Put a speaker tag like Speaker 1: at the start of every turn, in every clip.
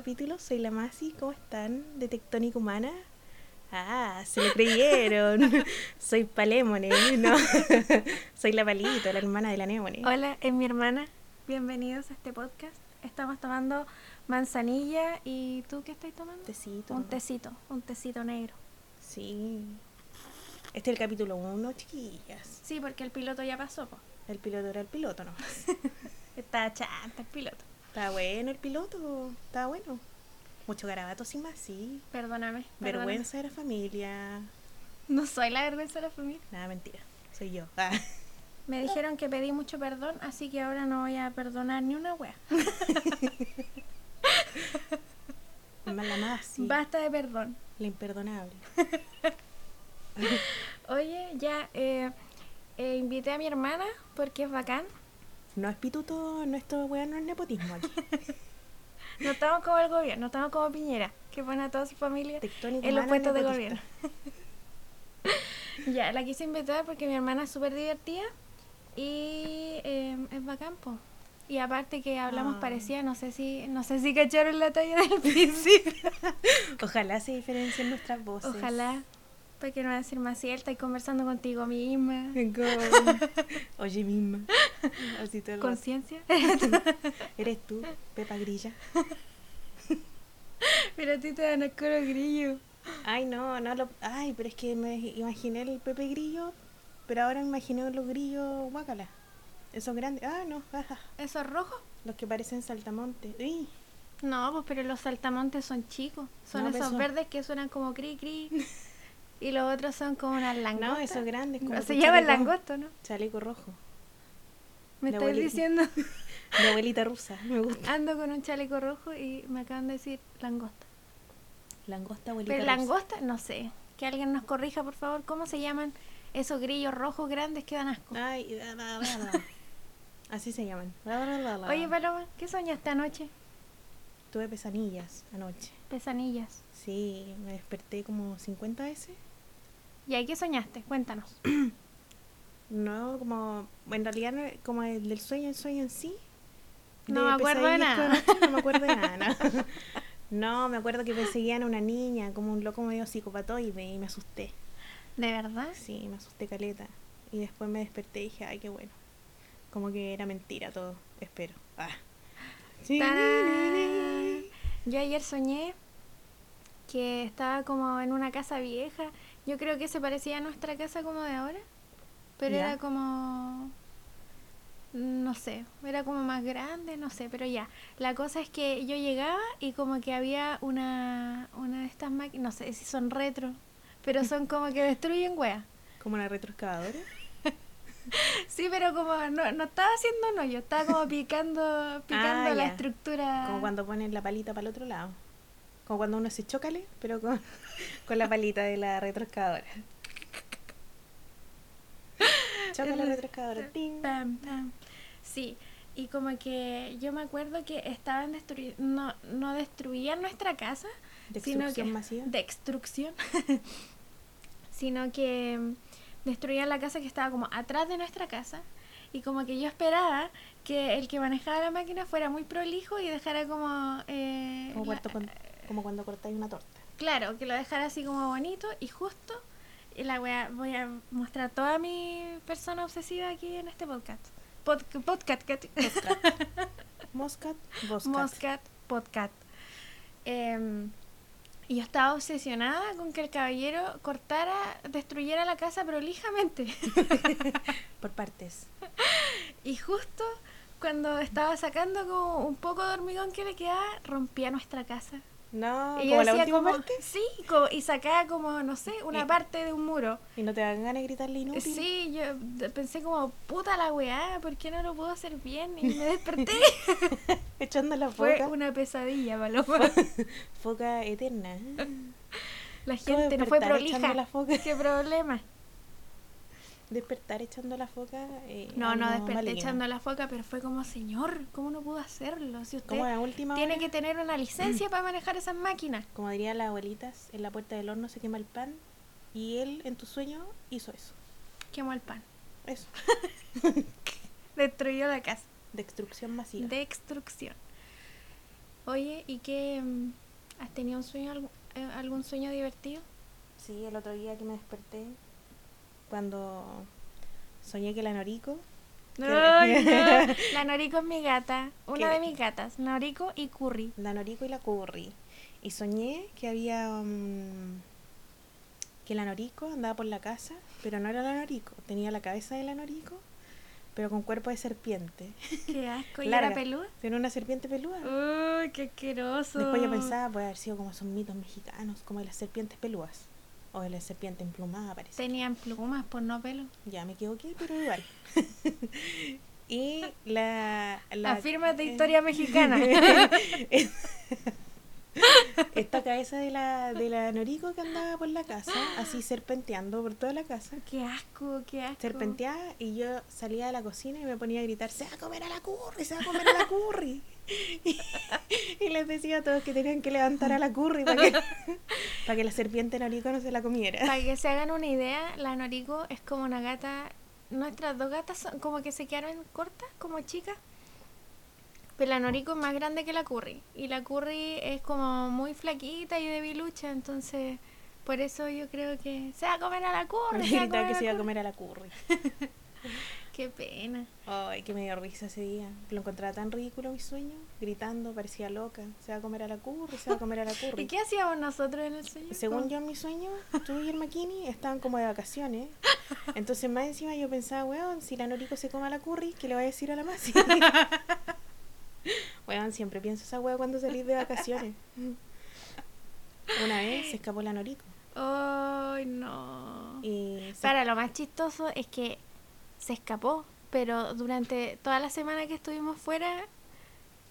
Speaker 1: capítulo. Soy la Masi, ¿cómo están? De Tectónica Humana. Ah, se lo creyeron. Soy Palémone, ¿no? Soy la Palito, la hermana de la Némone.
Speaker 2: Hola, es mi hermana. Bienvenidos a este podcast. Estamos tomando manzanilla y ¿tú qué estás tomando?
Speaker 1: Tecito.
Speaker 2: Un tecito, un tecito negro.
Speaker 1: Sí. Este es el capítulo 1, chiquillas.
Speaker 2: Sí, porque el piloto ya pasó, po.
Speaker 1: El piloto era el piloto nomás.
Speaker 2: Está chanta el piloto.
Speaker 1: Está bueno el piloto, está bueno. Mucho garabato sin más, sí.
Speaker 2: Perdóname.
Speaker 1: Vergüenza de la familia.
Speaker 2: No soy la vergüenza de la familia.
Speaker 1: Nada, mentira. Soy yo. Ah.
Speaker 2: Me dijeron que pedí mucho perdón, así que ahora no voy a perdonar ni una wea.
Speaker 1: Mala más, sí.
Speaker 2: Basta de perdón.
Speaker 1: La imperdonable.
Speaker 2: Oye, ya eh, eh, invité a mi hermana porque es bacán.
Speaker 1: No es pituto, nuestro weón no es nepotismo aquí.
Speaker 2: No estamos como el gobierno, no estamos como Piñera, que pone a toda su familia en los puestos de gobierno. ya, la quise invitar porque mi hermana es súper divertida y eh, es bacán, po. Y aparte que hablamos
Speaker 1: Ah.
Speaker 2: parecida, no sé si no sé si cacharon la talla del principio.
Speaker 1: Ojalá se diferencien nuestras voces.
Speaker 2: Ojalá, porque no va a decir más cierta y conversando contigo misma.
Speaker 1: Con- Oye misma. Así todo.
Speaker 2: Conciencia.
Speaker 1: Eres tú, Pepa Grilla.
Speaker 2: Pero a ti te dan el coro grillo.
Speaker 1: Ay, no, no lo. Ay, pero es que me imaginé el Pepe Grillo, pero ahora me imaginé los grillos guácala. Esos grandes. Ah, no, ajá.
Speaker 2: ¿Eso es rojo?
Speaker 1: Los que parecen saltamontes. Uy,
Speaker 2: No, pues pero los saltamontes son chicos. Son
Speaker 1: No, pues
Speaker 2: esos
Speaker 1: son-
Speaker 2: verdes que suenan como cri cri. Y los otros son como unas langostas.
Speaker 1: No, esos grandes. Como
Speaker 2: Se llaman langosto, ¿no?
Speaker 1: Chaleco rojo.
Speaker 2: Me estás diciendo.
Speaker 1: Mi abuelita rusa, me gusta.
Speaker 2: Ando con un chaleco rojo y me acaban de decir langosta.
Speaker 1: Langosta, abuelita
Speaker 2: Pero
Speaker 1: rusa.
Speaker 2: langosta, no sé. Que alguien nos corrija, por favor. ¿Cómo se llaman esos grillos rojos grandes que dan asco?
Speaker 1: Ay, da, da, da. Así se llaman.
Speaker 2: Oye, Paloma, ¿qué soñaste anoche?
Speaker 1: Tuve pesadillas anoche.
Speaker 2: Pesanillas.
Speaker 1: Sí, me desperté como 50 veces.
Speaker 2: ¿Y ahí qué soñaste? Cuéntanos.
Speaker 1: No, como. En realidad, como el del sueño, el sueño en sí.
Speaker 2: No me acuerdo de nada.
Speaker 1: No me acuerdo de nada. No. No, me acuerdo que perseguían a una niña, como un loco medio psicopatoide, y me asusté.
Speaker 2: ¿De verdad?
Speaker 1: Sí, me asusté caleta. Y después me desperté y dije, ay, qué bueno. Como que era mentira todo, espero. Ah.
Speaker 2: Yo ayer soñé que estaba como en una casa vieja. Yo creo que se parecía a nuestra casa como de ahora. Pero era como... No sé, era como más grande, no sé, pero ya. La cosa es que yo llegaba y como que había una, una de estas máquinas, no sé si son retro, pero son como que destruyen weas.
Speaker 1: Como una retroexcavadora.
Speaker 2: Sí, pero como no, no estaba haciendo un hoyo, estaba como picando, picando
Speaker 1: Ah,
Speaker 2: la estructura.
Speaker 1: Como cuando ponen la palita para el otro lado. Como cuando uno se chocale, pero con, con la palita de la retroexcavadora. Choca la ting.
Speaker 2: Pam, pam. Sí, y como que yo me acuerdo que estaban destruyendo, no, no destruían nuestra casa, sino que
Speaker 1: Destrucción masiva.
Speaker 2: de extrucción, sino que mm, destruían la casa que estaba como atrás de nuestra casa y como que yo esperaba que el que manejaba la máquina fuera muy prolijo y dejara como... eh,
Speaker 1: Como,
Speaker 2: la-
Speaker 1: como cuando cortáis una torta.
Speaker 2: Claro, que lo dejara así como bonito y justo. Y la voy a, voy a mostrar toda mi persona obsesiva aquí en este podcast. Pod- podcast. cat-
Speaker 1: Moscat, Boscat.
Speaker 2: Moscat podcast. Em, y yo estaba obsesionada con que el caballero cortara, destruyera la casa prolijamente.
Speaker 1: Por partes.
Speaker 2: y justo cuando estaba sacando como un poco de hormigón que le quedaba, rompía nuestra casa.
Speaker 1: No,
Speaker 2: y
Speaker 1: como la última
Speaker 2: como,
Speaker 1: parte.
Speaker 2: sí, como- y sacaba como, no sé, una parte de un muro.
Speaker 1: Y no te dan ganas de gritarle inútil.
Speaker 2: Sí, yo pensé como, puta la weá, ¿por qué no lo puedo hacer bien? Y me desperté.
Speaker 1: Echando la
Speaker 2: Fue
Speaker 1: foca.
Speaker 2: una pesadilla, Paloma.
Speaker 1: Foca eterna.
Speaker 2: La
Speaker 1: ¿Cómo
Speaker 2: gente no fue prolija.
Speaker 1: la foca?
Speaker 2: ¿Qué problema?
Speaker 1: Despertar echando la foca. eh,
Speaker 2: No, no desperté
Speaker 1: maligno.
Speaker 2: echando la foca, pero fue como, señor, ¿cómo no pudo hacerlo? Si usted
Speaker 1: Como a última
Speaker 2: tiene
Speaker 1: hora,
Speaker 2: que tener una licencia para manejar esas máquinas.
Speaker 1: como dirían las abuelitas, en la puerta del horno se quema el pan. Y él, en tu sueño, hizo eso.
Speaker 2: Quemó el pan.
Speaker 1: Eso.
Speaker 2: Destruyó la casa.
Speaker 1: Destrucción masiva.
Speaker 2: Destrucción. Oye, ¿y qué? mm, ¿Has tenido un sueño, eh, algún sueño divertido?
Speaker 1: Sí, el otro día que me desperté, cuando soñé que la Norico,
Speaker 2: no. La Noriko es mi gata, una
Speaker 1: ¿Qué?
Speaker 2: de mis gatas, Noriko y Curry.
Speaker 1: la Norico y la Curry, y soñé que había um, que la Norico andaba por la casa, pero no era la Norico, tenía la cabeza de la Norico, pero con cuerpo de serpiente.
Speaker 2: Qué asco, ¿y era peluda?
Speaker 1: Tiene una serpiente peluda.
Speaker 2: Uy, qué asqueroso.
Speaker 1: Después yo pensaba, puede haber sido como esos mitos mexicanos, como de las serpientes peludas. O de la serpiente emplumada, parece.
Speaker 2: Tenían plumas, por no pelo.
Speaker 1: Ya me equivoqué, pero igual. y la, la
Speaker 2: Afírmate, historia mexicana.
Speaker 1: Esta cabeza de la, de la Noriko que andaba por la casa, así serpenteando por toda la casa.
Speaker 2: qué asco, qué asco.
Speaker 1: Serpenteaba y yo salía de la cocina y me ponía a gritar, se va a comer a la curry, se va a comer a la curry. Y, y les decía a todos que tenían que levantar a la curry para que, para que la serpiente Noriko no se la comiera.
Speaker 2: Para que se hagan una idea, la Noriko es como una gata. Nuestras dos gatas son como que se quedaron cortas, como chicas. Pero la Noriko es más grande que la Curry. Y la Curry es como muy flaquita y debilucha. Entonces, por eso yo creo que se va a comer a la Curry. se va a
Speaker 1: Gritaba
Speaker 2: comer
Speaker 1: que
Speaker 2: a
Speaker 1: se iba a comer a la curry.
Speaker 2: Qué pena.
Speaker 1: Ay, que me dio risa ese día. Lo encontraba tan ridículo mi sueño, gritando, parecía loca. Se va a comer a la curry, se va a comer a la curry.
Speaker 2: ¿Y qué hacíamos nosotros en el sueño?
Speaker 1: Según yo en mi sueño, tú y el Makini estaban como de vacaciones. Entonces más encima yo pensaba, weón, si la Noriko se come a la curry, ¿qué le va a decir a la Masi? weón, siempre pienso esa weá cuando salís de vacaciones. Una vez se escapó la Noriko.
Speaker 2: Ay, no.
Speaker 1: Y
Speaker 2: Para lo más chistoso es que se escapó, pero durante toda la semana que estuvimos fuera,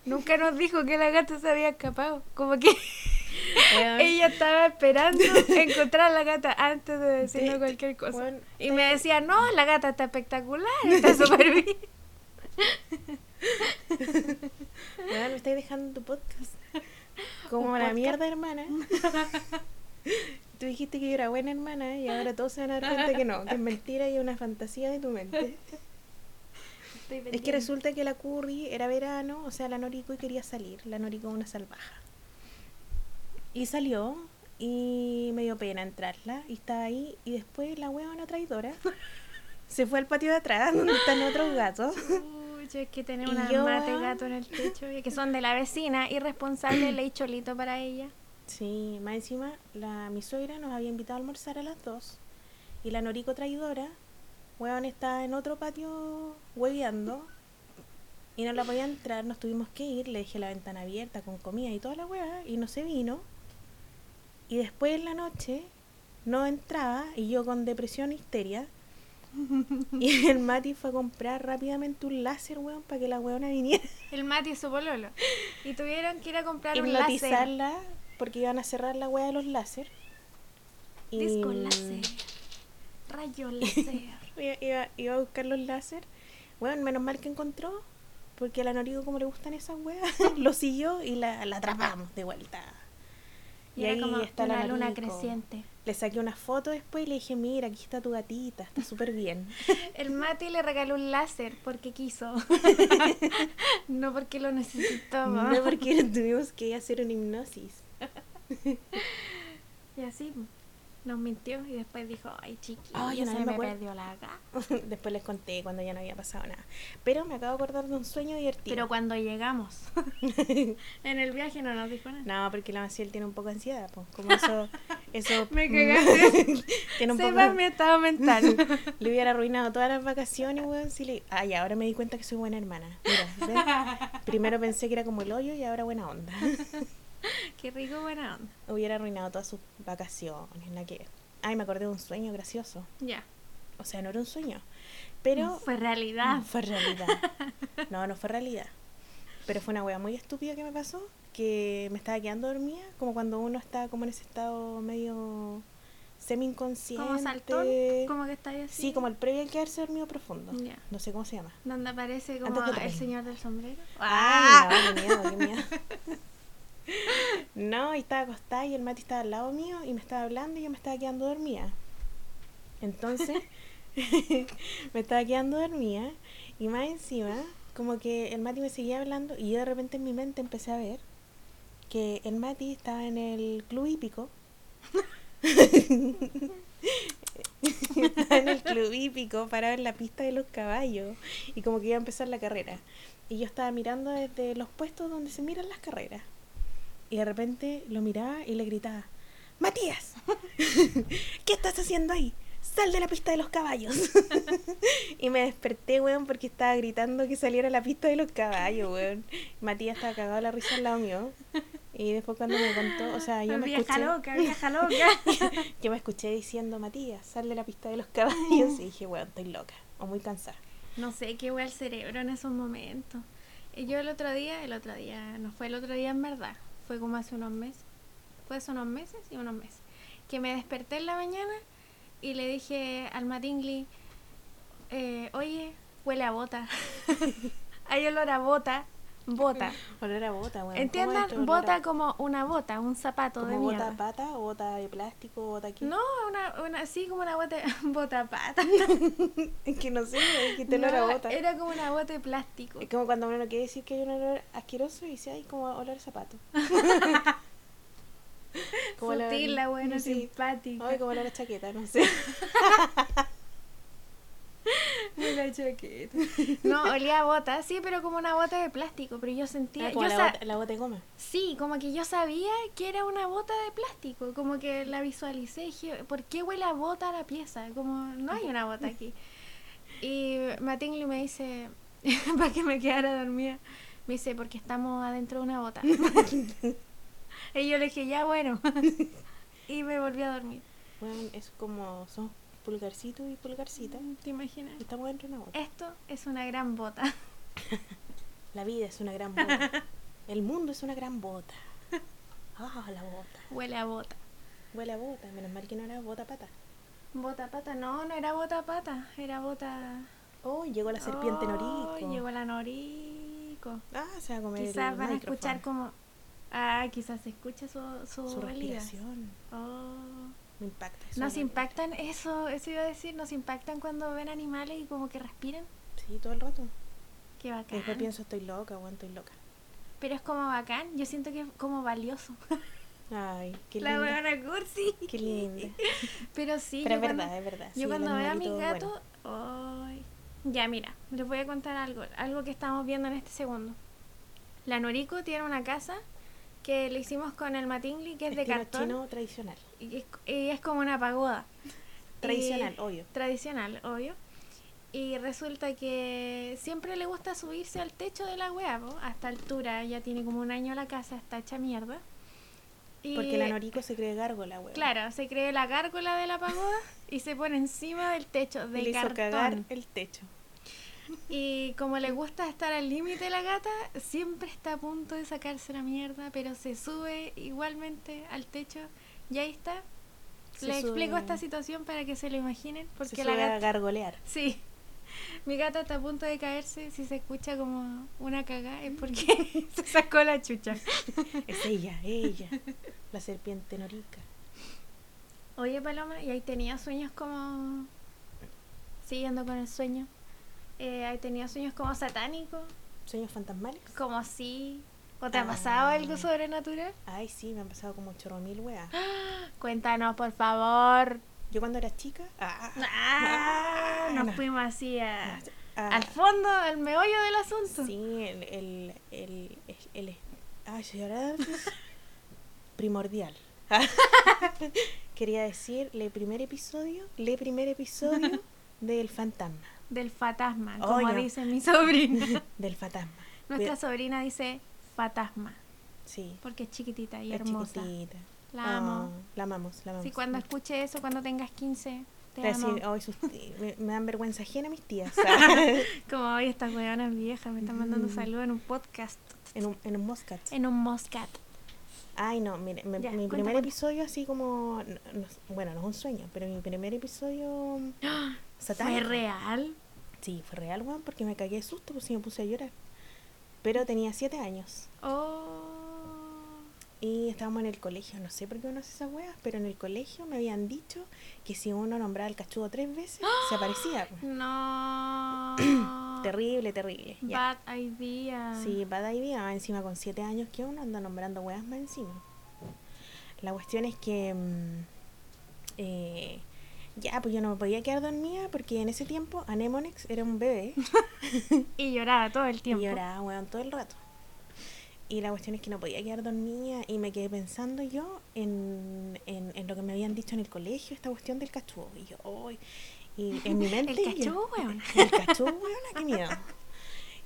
Speaker 2: nunca nos dijo que la gata se había escapado. Como que ella estaba esperando encontrar a la gata antes de decirnos cualquier cosa. Y me decía, no, la gata está espectacular, está súper bien.
Speaker 1: me estáis dejando tu podcast. Como
Speaker 2: ¿Un
Speaker 1: la
Speaker 2: podcast?
Speaker 1: mierda, hermana. Tú dijiste que yo era buena hermana y ahora todos se van a dar cuenta que no, que es mentira y es una fantasía de tu mente. Es que resulta que la Curry era verano, o sea, la Noriko y quería salir. La Noriko una salvaja. Y salió y me dio pena entrarla y estaba ahí y después la huevona traidora se fue al patio de atrás donde están otros gatos.
Speaker 2: Uy, es que tener
Speaker 1: Y
Speaker 2: un
Speaker 1: yo,
Speaker 2: mate gato en el techo, que son de la vecina, irresponsable, leí cholito para ella.
Speaker 1: Sí, más encima la, mi suegra nos había invitado a almorzar a las dos y la Noriko traidora, huevón, estaba en otro patio hueveando y no la podía entrar, nos tuvimos que ir, le dejé la ventana abierta con comida y toda la hueá y no se vino. Y después en la noche no entraba y yo con depresión e histeria. y el Mati fue a comprar rápidamente un láser, weón, para que la weona viniera
Speaker 2: El Mati su pololo. Y tuvieron que ir a comprar un láser.
Speaker 1: Porque iban a cerrar la weá de los láser. Y
Speaker 2: Disco láser. Rayo láser.
Speaker 1: iba, iba- a buscar los láser. Bueno, menos mal que encontró, porque a la Norigo como le gustan esas weas, lo siguió y la, la atrapamos de vuelta.
Speaker 2: Y era como
Speaker 1: está la
Speaker 2: una luna creciente.
Speaker 1: Le saqué una foto después y le dije, mira, aquí está tu gatita, está súper bien.
Speaker 2: El Mati le regaló un láser porque quiso. no porque lo necesitaba.
Speaker 1: no porque tuvimos que hacer una hipnosis.
Speaker 2: Y así nos mintió y después dijo, ay chiqui,
Speaker 1: una
Speaker 2: se
Speaker 1: me
Speaker 2: perdió la gata.
Speaker 1: después les conté cuando ya no había pasado nada. Pero me acabo de acordar de un sueño divertido.
Speaker 2: Pero cuando llegamos en el viaje no nos dijo nada.
Speaker 1: No, porque la Maciel tiene un poco de ansiedad, pues. Como eso. eso
Speaker 2: Me cagaste.
Speaker 1: tiene un poco.
Speaker 2: Mi estado mental.
Speaker 1: Le hubiera arruinado todas las vacaciones, weón. Si le... Ay, ahora me di cuenta que soy buena hermana. Mira, ¿ves? Primero pensé que era como el hoyo y ahora buena onda.
Speaker 2: Qué rico, buena onda.
Speaker 1: Hubiera arruinado todas sus vacaciones, la que. Ay, me acordé de un sueño gracioso.
Speaker 2: Ya.
Speaker 1: O sea, no era un sueño. Pero.
Speaker 2: fue realidad.
Speaker 1: No fue realidad. No, no fue realidad. Pero fue una wea muy estúpida que me pasó. Que me estaba quedando dormida. Como cuando uno está como en ese estado medio semi-inconsciente.
Speaker 2: Como saltón, como que está ahí así.
Speaker 1: Sí, como el previo al quedarse dormido profundo.
Speaker 2: Ya.
Speaker 1: No sé cómo se llama.
Speaker 2: Donde aparece como el señor del sombrero.
Speaker 1: Ay, no, qué miedo, qué miedo. No, y estaba acostada y el Mati estaba al lado mío y me estaba hablando y yo me estaba quedando dormida. Entonces, me estaba quedando dormida y más encima, como que el Mati me seguía hablando y yo de repente en mi mente empecé a ver que el Mati estaba en el club hípico. estaba en el club hípico parado en la pista de los caballos y como que iba a empezar la carrera. Y yo estaba mirando desde los puestos donde se miran las carreras. Y de repente lo miraba y le gritaba, Matías, ¿qué estás haciendo ahí? Sal de la pista de los caballos. y me desperté, weón, porque estaba gritando que saliera a la pista de los caballos, weón. Matías estaba cagado de la risa al lado mío. Y después cuando me contó, o sea, yo me
Speaker 2: vieja
Speaker 1: escuché,
Speaker 2: loca, vieja loca.
Speaker 1: yo me escuché diciendo, Matías, sal de la pista de los caballos. Y dije, weón, estoy loca o muy cansada.
Speaker 2: No sé qué huele el cerebro en esos momentos. Y yo el otro día, el otro día, no fue el otro día en verdad, fue como hace unos meses, fue hace unos meses y unos meses, que me desperté en la mañana y le dije al Matingly, eh, oye, huele a bota. Hay olor a bota, bota.
Speaker 1: Olor a bota, weón. ¿Cómo es
Speaker 2: Entiendan, bota
Speaker 1: a-
Speaker 2: como una bota, un zapato de
Speaker 1: ¿Como bota
Speaker 2: mierda.
Speaker 1: pata o bota de plástico bota qué?
Speaker 2: No, una, una, así como una bota, bota pata.
Speaker 1: Es que no sé, me dijiste olor a
Speaker 2: No,
Speaker 1: bota.
Speaker 2: Era como una bota de plástico.
Speaker 1: Es como cuando uno no quiere decir que hay un olor asqueroso y dice, hay como olor a zapato. olor-
Speaker 2: Sutil, la buena,
Speaker 1: sí.
Speaker 2: simpática.
Speaker 1: Ay, como olor a chaqueta, no sé.
Speaker 2: La chaqueta. No, olía a bota, sí, pero como una bota de plástico. Pero yo sentía.
Speaker 1: Ah, como
Speaker 2: yo
Speaker 1: la, bota, la bota de goma.
Speaker 2: Sí, como que yo sabía que era una bota de plástico. Como que la visualicé. Dije, ¿por qué huele a bota la pieza? Como, no hay una bota aquí. Y Matingly me dice, para que me quedara dormida, me dice, porque estamos adentro de una bota. y yo le dije, ya bueno. y me volví a dormir.
Speaker 1: Bueno, es como, son pulgarcito y pulgarcita.
Speaker 2: ¿Te imaginas?
Speaker 1: y Estamos dentro de una bota.
Speaker 2: Esto es una gran bota.
Speaker 1: La vida es una gran bota. El mundo es una gran bota. Ah, la bota.
Speaker 2: Huele a bota.
Speaker 1: Huele a bota. Menos mal que no era bota pata.
Speaker 2: Bota pata, no, no era bota pata, era bota.
Speaker 1: Oh, llegó la serpiente
Speaker 2: Oh,
Speaker 1: norico.
Speaker 2: Llegó la norico.
Speaker 1: Ah, se va a comer
Speaker 2: Quizás
Speaker 1: el
Speaker 2: van a escuchar como. Ah, quizás se escucha su, su,
Speaker 1: su respiración.
Speaker 2: Oh.
Speaker 1: Me impacta. eso
Speaker 2: Nos impactan, eso, eso iba a decir, nos impactan cuando ven animales y como que respiran.
Speaker 1: Sí, todo el rato.
Speaker 2: Qué bacán.
Speaker 1: después pienso, estoy loca, weón, estoy loca.
Speaker 2: Pero es como bacán, yo siento que es como valioso.
Speaker 1: Ay, qué
Speaker 2: la
Speaker 1: linda.
Speaker 2: buena cursi.
Speaker 1: Qué linda.
Speaker 2: Pero sí,
Speaker 1: Pero es
Speaker 2: cuando-
Speaker 1: verdad, es verdad.
Speaker 2: Yo
Speaker 1: sí,
Speaker 2: cuando veo a mi
Speaker 1: animalito es
Speaker 2: gato,
Speaker 1: bueno.
Speaker 2: ay. ya mira, les voy a contar algo, algo que estamos viendo en este segundo. La Noriko tiene una casa que le hicimos con el Matingly, que es de cartón
Speaker 1: chino tradicional.
Speaker 2: y es, y es como una pagoda.
Speaker 1: Tradicional,
Speaker 2: Y-
Speaker 1: obvio.
Speaker 2: Tradicional, obvio. Y resulta que siempre le gusta subirse al techo de la wea, po, hasta altura, ya tiene como un año la casa, está hecha mierda. Y
Speaker 1: Porque la Noriko se cree gárgola, weón.
Speaker 2: Claro, se cree la gárgola de la pagoda y se pone encima del techo de
Speaker 1: Le hizo
Speaker 2: cartón.
Speaker 1: cagar el techo.
Speaker 2: Y como le gusta estar al límite la gata, siempre está a punto de sacarse la mierda, pero se sube igualmente al techo y ahí está.
Speaker 1: Se
Speaker 2: le
Speaker 1: sube-
Speaker 2: explico esta situación para que se lo imaginen, porque
Speaker 1: se
Speaker 2: la
Speaker 1: sube a
Speaker 2: gata...
Speaker 1: gargolear.
Speaker 2: Sí, mi gata está a punto de caerse, si se escucha como una cagada es porque se sacó la chucha.
Speaker 1: Es ella, ella. La serpiente norica.
Speaker 2: Oye Paloma, y ahí tenía sueños como... Siguiendo con el sueño. Eh, tenía sueños como satánicos,
Speaker 1: ¿Sueños fantasmales?
Speaker 2: como así. ¿O te ha
Speaker 1: Ah.
Speaker 2: pasado algo sobrenatural?
Speaker 1: Ay, sí, me han pasado como chorro mil weas.
Speaker 2: Cuéntanos, por favor.
Speaker 1: Yo cuando era chica. Ah,
Speaker 2: Ah, nos
Speaker 1: no.
Speaker 2: fuimos así a-
Speaker 1: ah,
Speaker 2: al fondo, al meollo del asunto.
Speaker 1: Sí, el. el, el, el, el- ay. Primordial. Quería decir, el primer episodio, el primer episodio del fantasma.
Speaker 2: Del fantasma,
Speaker 1: Oh,
Speaker 2: como dice mi sobrina.
Speaker 1: Del fantasma.
Speaker 2: Nuestra
Speaker 1: Cuida-
Speaker 2: sobrina dice fantasma,
Speaker 1: Sí.
Speaker 2: porque es chiquitita y
Speaker 1: es
Speaker 2: hermosa.
Speaker 1: chiquitita.
Speaker 2: La amo.
Speaker 1: Oh, la amamos, la amamos.
Speaker 2: Si cuando escuche eso, cuando tengas 15, te
Speaker 1: a
Speaker 2: amo.
Speaker 1: decir, "Ay, sus tí- me, me dan vergüenza ajena mis tías.
Speaker 2: Como hoy estas hueonas viejas me están mandando
Speaker 1: Mm.
Speaker 2: saludos en un podcast,
Speaker 1: en un, en un Moscat.
Speaker 2: en un Moscat.
Speaker 1: Ay, no, mire, me-
Speaker 2: Ya,
Speaker 1: mi
Speaker 2: cuenta,
Speaker 1: primer
Speaker 2: cuenta.
Speaker 1: episodio así como, no- no- bueno, no es un sueño, pero mi primer episodio
Speaker 2: ¿Fue real?
Speaker 1: Sí, fue real, weón, porque me cagué de susto, pues sí me puse a llorar. Pero tenía siete años
Speaker 2: Oh.
Speaker 1: y estábamos en el colegio, no sé por qué uno hace esas weas, pero en el colegio me habían dicho que si uno nombraba al cachudo tres veces, se aparecía.
Speaker 2: No.
Speaker 1: Terrible, terrible. Ya.
Speaker 2: Bad idea.
Speaker 1: Sí, bad idea. Encima con siete años que uno anda nombrando weas más encima. La cuestión es que... mm, eh, ya, pues yo no me podía quedar dormida porque en ese tiempo Anemonex era un bebé
Speaker 2: Y lloraba todo el
Speaker 1: y
Speaker 2: tiempo.
Speaker 1: lloraba, weón, todo el rato. Y la cuestión es que no podía quedar dormida y me quedé pensando yo en, en, en lo que me habían dicho en el colegio, esta cuestión del cachú. Y yo, "Ay", y en mi mente...
Speaker 2: El cachú, weón.
Speaker 1: El cachú, weón, qué miedo.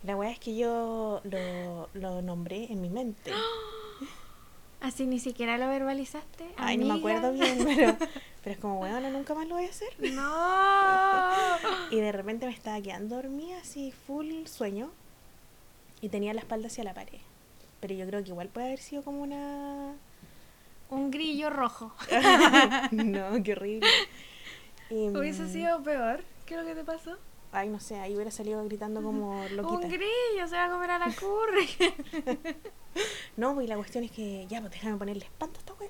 Speaker 1: La weá es que yo lo, lo nombré en mi mente.
Speaker 2: Así ni siquiera lo verbalizaste.
Speaker 1: Ay, no me acuerdo bien, pero, pero es como, weón, nunca más lo voy a hacer.
Speaker 2: No.
Speaker 1: Y de repente me estaba quedando dormida, así, full sueño. Y tenía la espalda hacia la pared. Pero yo creo que igual puede haber sido como una...
Speaker 2: Un grillo rojo.
Speaker 1: no, qué horrible. Y,
Speaker 2: Hubiese
Speaker 1: mm,
Speaker 2: sido peor. ¿Qué es lo que te pasó?
Speaker 1: Ay, no sé, ahí hubiera salido gritando como
Speaker 2: Un
Speaker 1: loquita.
Speaker 2: grillo se va a comer a la curry.
Speaker 1: No, pues y la cuestión es que, ya, pues déjame ponerle espanto a esta weá.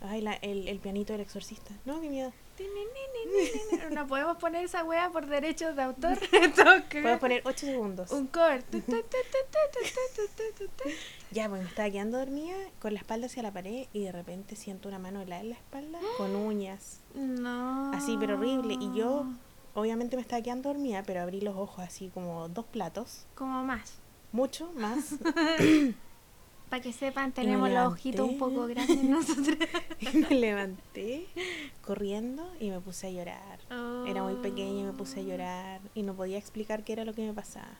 Speaker 1: Ay, la, el, el, pianito del exorcista. No, qué miedo.
Speaker 2: No podemos poner esa wea por derechos de autor.
Speaker 1: podemos poner 8 segundos.
Speaker 2: Un cover.
Speaker 1: ya, pues me estaba quedando dormida con la espalda hacia la pared y de repente siento una mano helada en la espalda con uñas.
Speaker 2: No.
Speaker 1: Así, pero horrible. Y yo, obviamente me estaba quedando dormida, pero abrí los ojos así como dos platos.
Speaker 2: Como más.
Speaker 1: Mucho más.
Speaker 2: Para que sepan, tenemos los ojitos un poco grandes nosotros.
Speaker 1: Y me levanté corriendo y me puse a llorar. Era muy pequeña y me puse a
Speaker 2: Oh.
Speaker 1: llorar y no podía explicar qué era lo que me pasaba.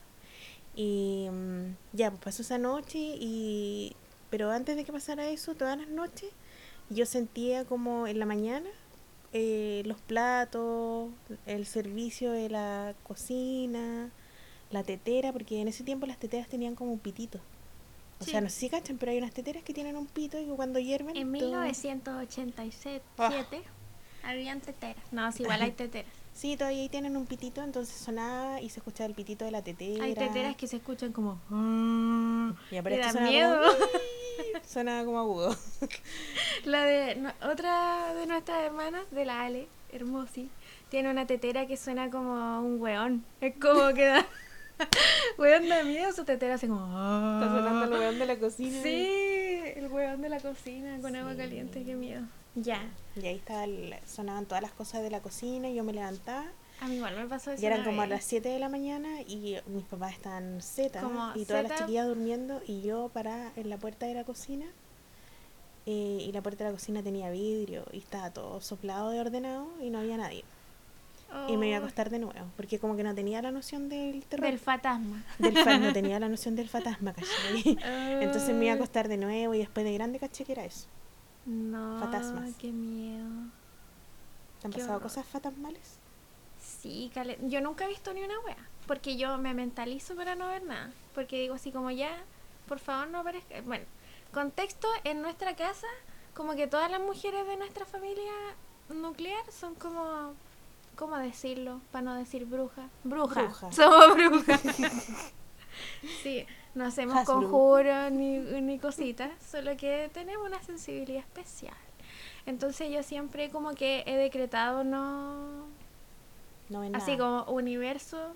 Speaker 1: Y mm, ya, pues pasó esa noche y... Pero antes de que pasara eso, todas las noches, yo sentía como en la mañana eh, los platos, el servicio de la cocina, la tetera, porque en ese tiempo las teteras tenían como un pitito. O
Speaker 2: Sí.
Speaker 1: sea, no sé si cachan, pero hay unas teteras que tienen un pito y cuando hierven...
Speaker 2: En
Speaker 1: todo-
Speaker 2: 1987
Speaker 1: Ah.
Speaker 2: habían teteras. No, sí, igual hay teteras.
Speaker 1: Sí, todavía ahí tienen un pitito, entonces sonaba y se escuchaba el pitito de la tetera.
Speaker 2: Hay teteras que se escuchan como.
Speaker 1: Ya, pero esto
Speaker 2: da
Speaker 1: sonaba
Speaker 2: miedo.
Speaker 1: Como... sonaba como agudo.
Speaker 2: La de no- otra de nuestras hermanas, de la Ale, Hermosi, tiene una tetera que suena como un weón. Es como que da. weón da miedo, su tetera hace como.
Speaker 1: Está sonando el weón de la cocina.
Speaker 2: Sí, el weón de la cocina con agua caliente, qué miedo. Ya.
Speaker 1: Y ahí estaba el- sonaban todas las cosas de la cocina y yo me levantaba.
Speaker 2: A mí igual me pasó eso.
Speaker 1: Y eran como a las 7 de la mañana y mis papás estaban Z y todas las chiquillas durmiendo y yo parada en la puerta de la cocina. eh, y la puerta de la cocina tenía vidrio y estaba todo soplado de ordenado y no había nadie. Y me iba a
Speaker 2: Oh,
Speaker 1: acostar de nuevo, porque como que no tenía la noción del terror.
Speaker 2: Del fantasma.
Speaker 1: Del fa- no tenía la noción del fantasma, ¿cachai? Entonces me iba a acostar de nuevo y después de grande caché que era eso.
Speaker 2: No,
Speaker 1: Fantasmas.
Speaker 2: qué miedo.
Speaker 1: ¿Te han
Speaker 2: Qué
Speaker 1: pasado
Speaker 2: horror.
Speaker 1: cosas fantasmales?
Speaker 2: Sí, cale- yo nunca he visto ni una wea, porque yo me mentalizo para no ver nada, porque digo así como ya, por favor no aparezca. Bueno, contexto, en nuestra casa, como que todas las mujeres de nuestra familia nuclear son como, ¿cómo decirlo? Para no decir bruja. Bruja.
Speaker 1: Bruja.
Speaker 2: Somos brujas. sí, no hacemos
Speaker 1: Hasbro.
Speaker 2: conjuros ni, ni cositas, solo que tenemos una sensibilidad especial. Entonces yo siempre como que he decretado no
Speaker 1: No ven
Speaker 2: Así
Speaker 1: nada.
Speaker 2: como universo,